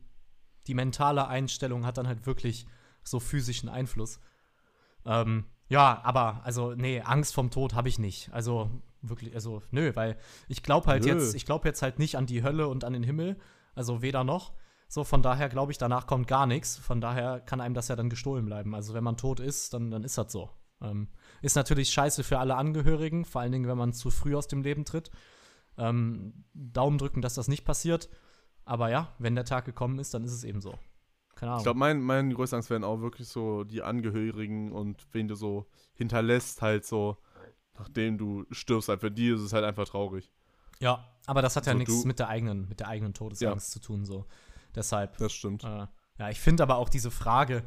[SPEAKER 1] die mentale Einstellung hat dann halt wirklich so physischen Einfluss. Ähm, ja, aber, also, nee, Angst vom Tod habe ich nicht. Also, wirklich, also, nö, weil ich glaube halt
[SPEAKER 2] Nö.
[SPEAKER 1] jetzt, ich glaube jetzt halt nicht an die Hölle und an den Himmel. Also weder noch. So, von daher glaube ich, danach kommt gar nichts. Von daher kann einem das ja dann gestohlen bleiben. Also, wenn man tot ist, dann, dann ist das so. Ähm, ist natürlich scheiße für alle Angehörigen, vor allen Dingen, wenn man zu früh aus dem Leben tritt. Ähm, Daumen drücken, dass das nicht passiert. Aber ja, wenn der Tag gekommen ist, dann ist es eben so. Keine Ahnung.
[SPEAKER 2] Ich glaube, mein, meine größte Angst wären auch wirklich so die Angehörigen und wen du so hinterlässt, halt so, nachdem du stirbst. Halt für die ist es halt einfach traurig.
[SPEAKER 1] ja, aber das hat ja
[SPEAKER 2] So,
[SPEAKER 1] nichts mit der eigenen, mit der eigenen Todesangst zu tun. So. Deshalb.
[SPEAKER 2] Das stimmt.
[SPEAKER 1] Äh, ja, ich finde aber auch diese Frage,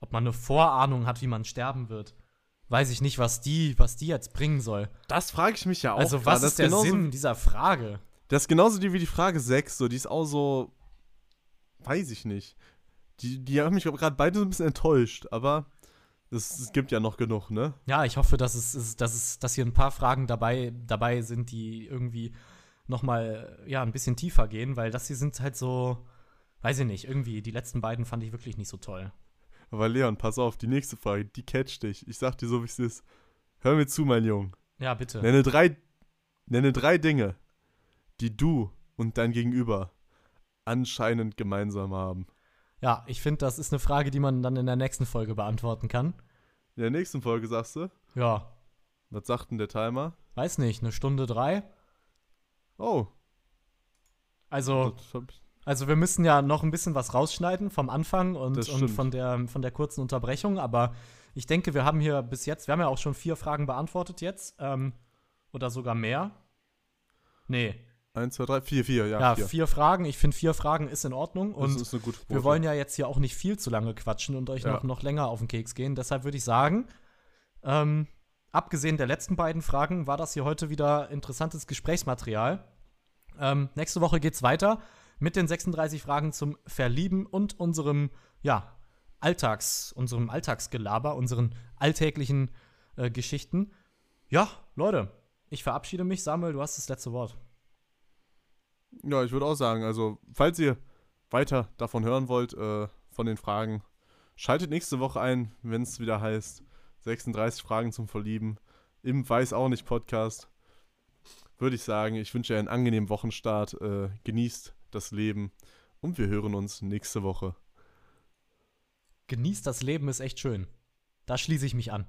[SPEAKER 1] ob man eine Vorahnung hat, wie man sterben wird, weiß ich nicht, was die, was die jetzt bringen soll.
[SPEAKER 2] Das frage ich mich ja auch.
[SPEAKER 1] also,
[SPEAKER 2] grad.
[SPEAKER 1] was
[SPEAKER 2] Das
[SPEAKER 1] ist der
[SPEAKER 2] genauso,
[SPEAKER 1] Sinn dieser Frage?
[SPEAKER 2] Das ist genauso die wie die Frage 6, so, die ist auch so, weiß ich nicht. Die, die haben mich gerade beide so ein bisschen enttäuscht, aber es, gibt ja noch genug, ne?
[SPEAKER 1] Ja, ich hoffe, dass es, es- dass es, dass hier ein paar Fragen dabei, dabei sind, die irgendwie noch mal ja ein bisschen tiefer gehen, weil das hier sind halt so, weiß ich nicht, irgendwie die letzten beiden fand ich wirklich nicht so toll.
[SPEAKER 2] Aber Leon, pass auf, die nächste Frage, die catcht dich. Ich sag dir so, wie es ist. Hör mir zu, mein Junge.
[SPEAKER 1] Ja, bitte.
[SPEAKER 2] Nenne drei, nenne drei Dinge, die du und dein Gegenüber anscheinend gemeinsam haben.
[SPEAKER 1] Ja, ich finde, das ist eine Frage, die man dann in der nächsten Folge beantworten kann.
[SPEAKER 2] In der nächsten Folge sagst du,
[SPEAKER 1] Ja,
[SPEAKER 2] was sagt denn der Timer?
[SPEAKER 1] weiß nicht, eine Stunde drei.
[SPEAKER 2] Oh,
[SPEAKER 1] Also,
[SPEAKER 2] das hab ich,
[SPEAKER 1] also wir müssen ja noch ein bisschen was rausschneiden vom Anfang und,
[SPEAKER 2] Das
[SPEAKER 1] und von, der, von der kurzen Unterbrechung, aber ich denke, wir haben hier bis jetzt, wir haben ja auch schon vier Fragen beantwortet jetzt, ähm, oder sogar mehr. Nee,
[SPEAKER 2] eins, zwei, drei, vier, vier, ja,
[SPEAKER 1] ja,
[SPEAKER 2] vier.
[SPEAKER 1] vier Fragen. Ich finde, vier Fragen ist in Ordnung
[SPEAKER 2] das
[SPEAKER 1] und
[SPEAKER 2] ist eine gute
[SPEAKER 1] wir
[SPEAKER 2] Quote.
[SPEAKER 1] wollen ja jetzt hier auch nicht viel zu lange quatschen und euch
[SPEAKER 2] Ja.
[SPEAKER 1] noch, noch länger auf den Keks gehen. Deshalb würde ich sagen, ähm, abgesehen der letzten beiden Fragen, war das hier heute wieder interessantes Gesprächsmaterial. Ähm, nächste Woche geht's weiter mit den 36 Fragen zum Verlieben und unserem, ja, Alltags, unserem Alltagsgelaber, unseren alltäglichen äh, Geschichten. Ja, Leute, ich verabschiede mich. Samuel, du hast das letzte Wort.
[SPEAKER 2] Ja, ich würde auch sagen, also, falls ihr weiter davon hören wollt, äh, von den Fragen, schaltet nächste Woche ein, wenn es wieder heißt 36 Fragen zum Verlieben im Weiß auch nicht Podcast. Würde ich sagen, ich wünsche einen angenehmen Wochenstart, äh, genießt das Leben und wir hören uns nächste Woche.
[SPEAKER 1] Genießt das Leben ist echt schön. Da schließe ich mich an.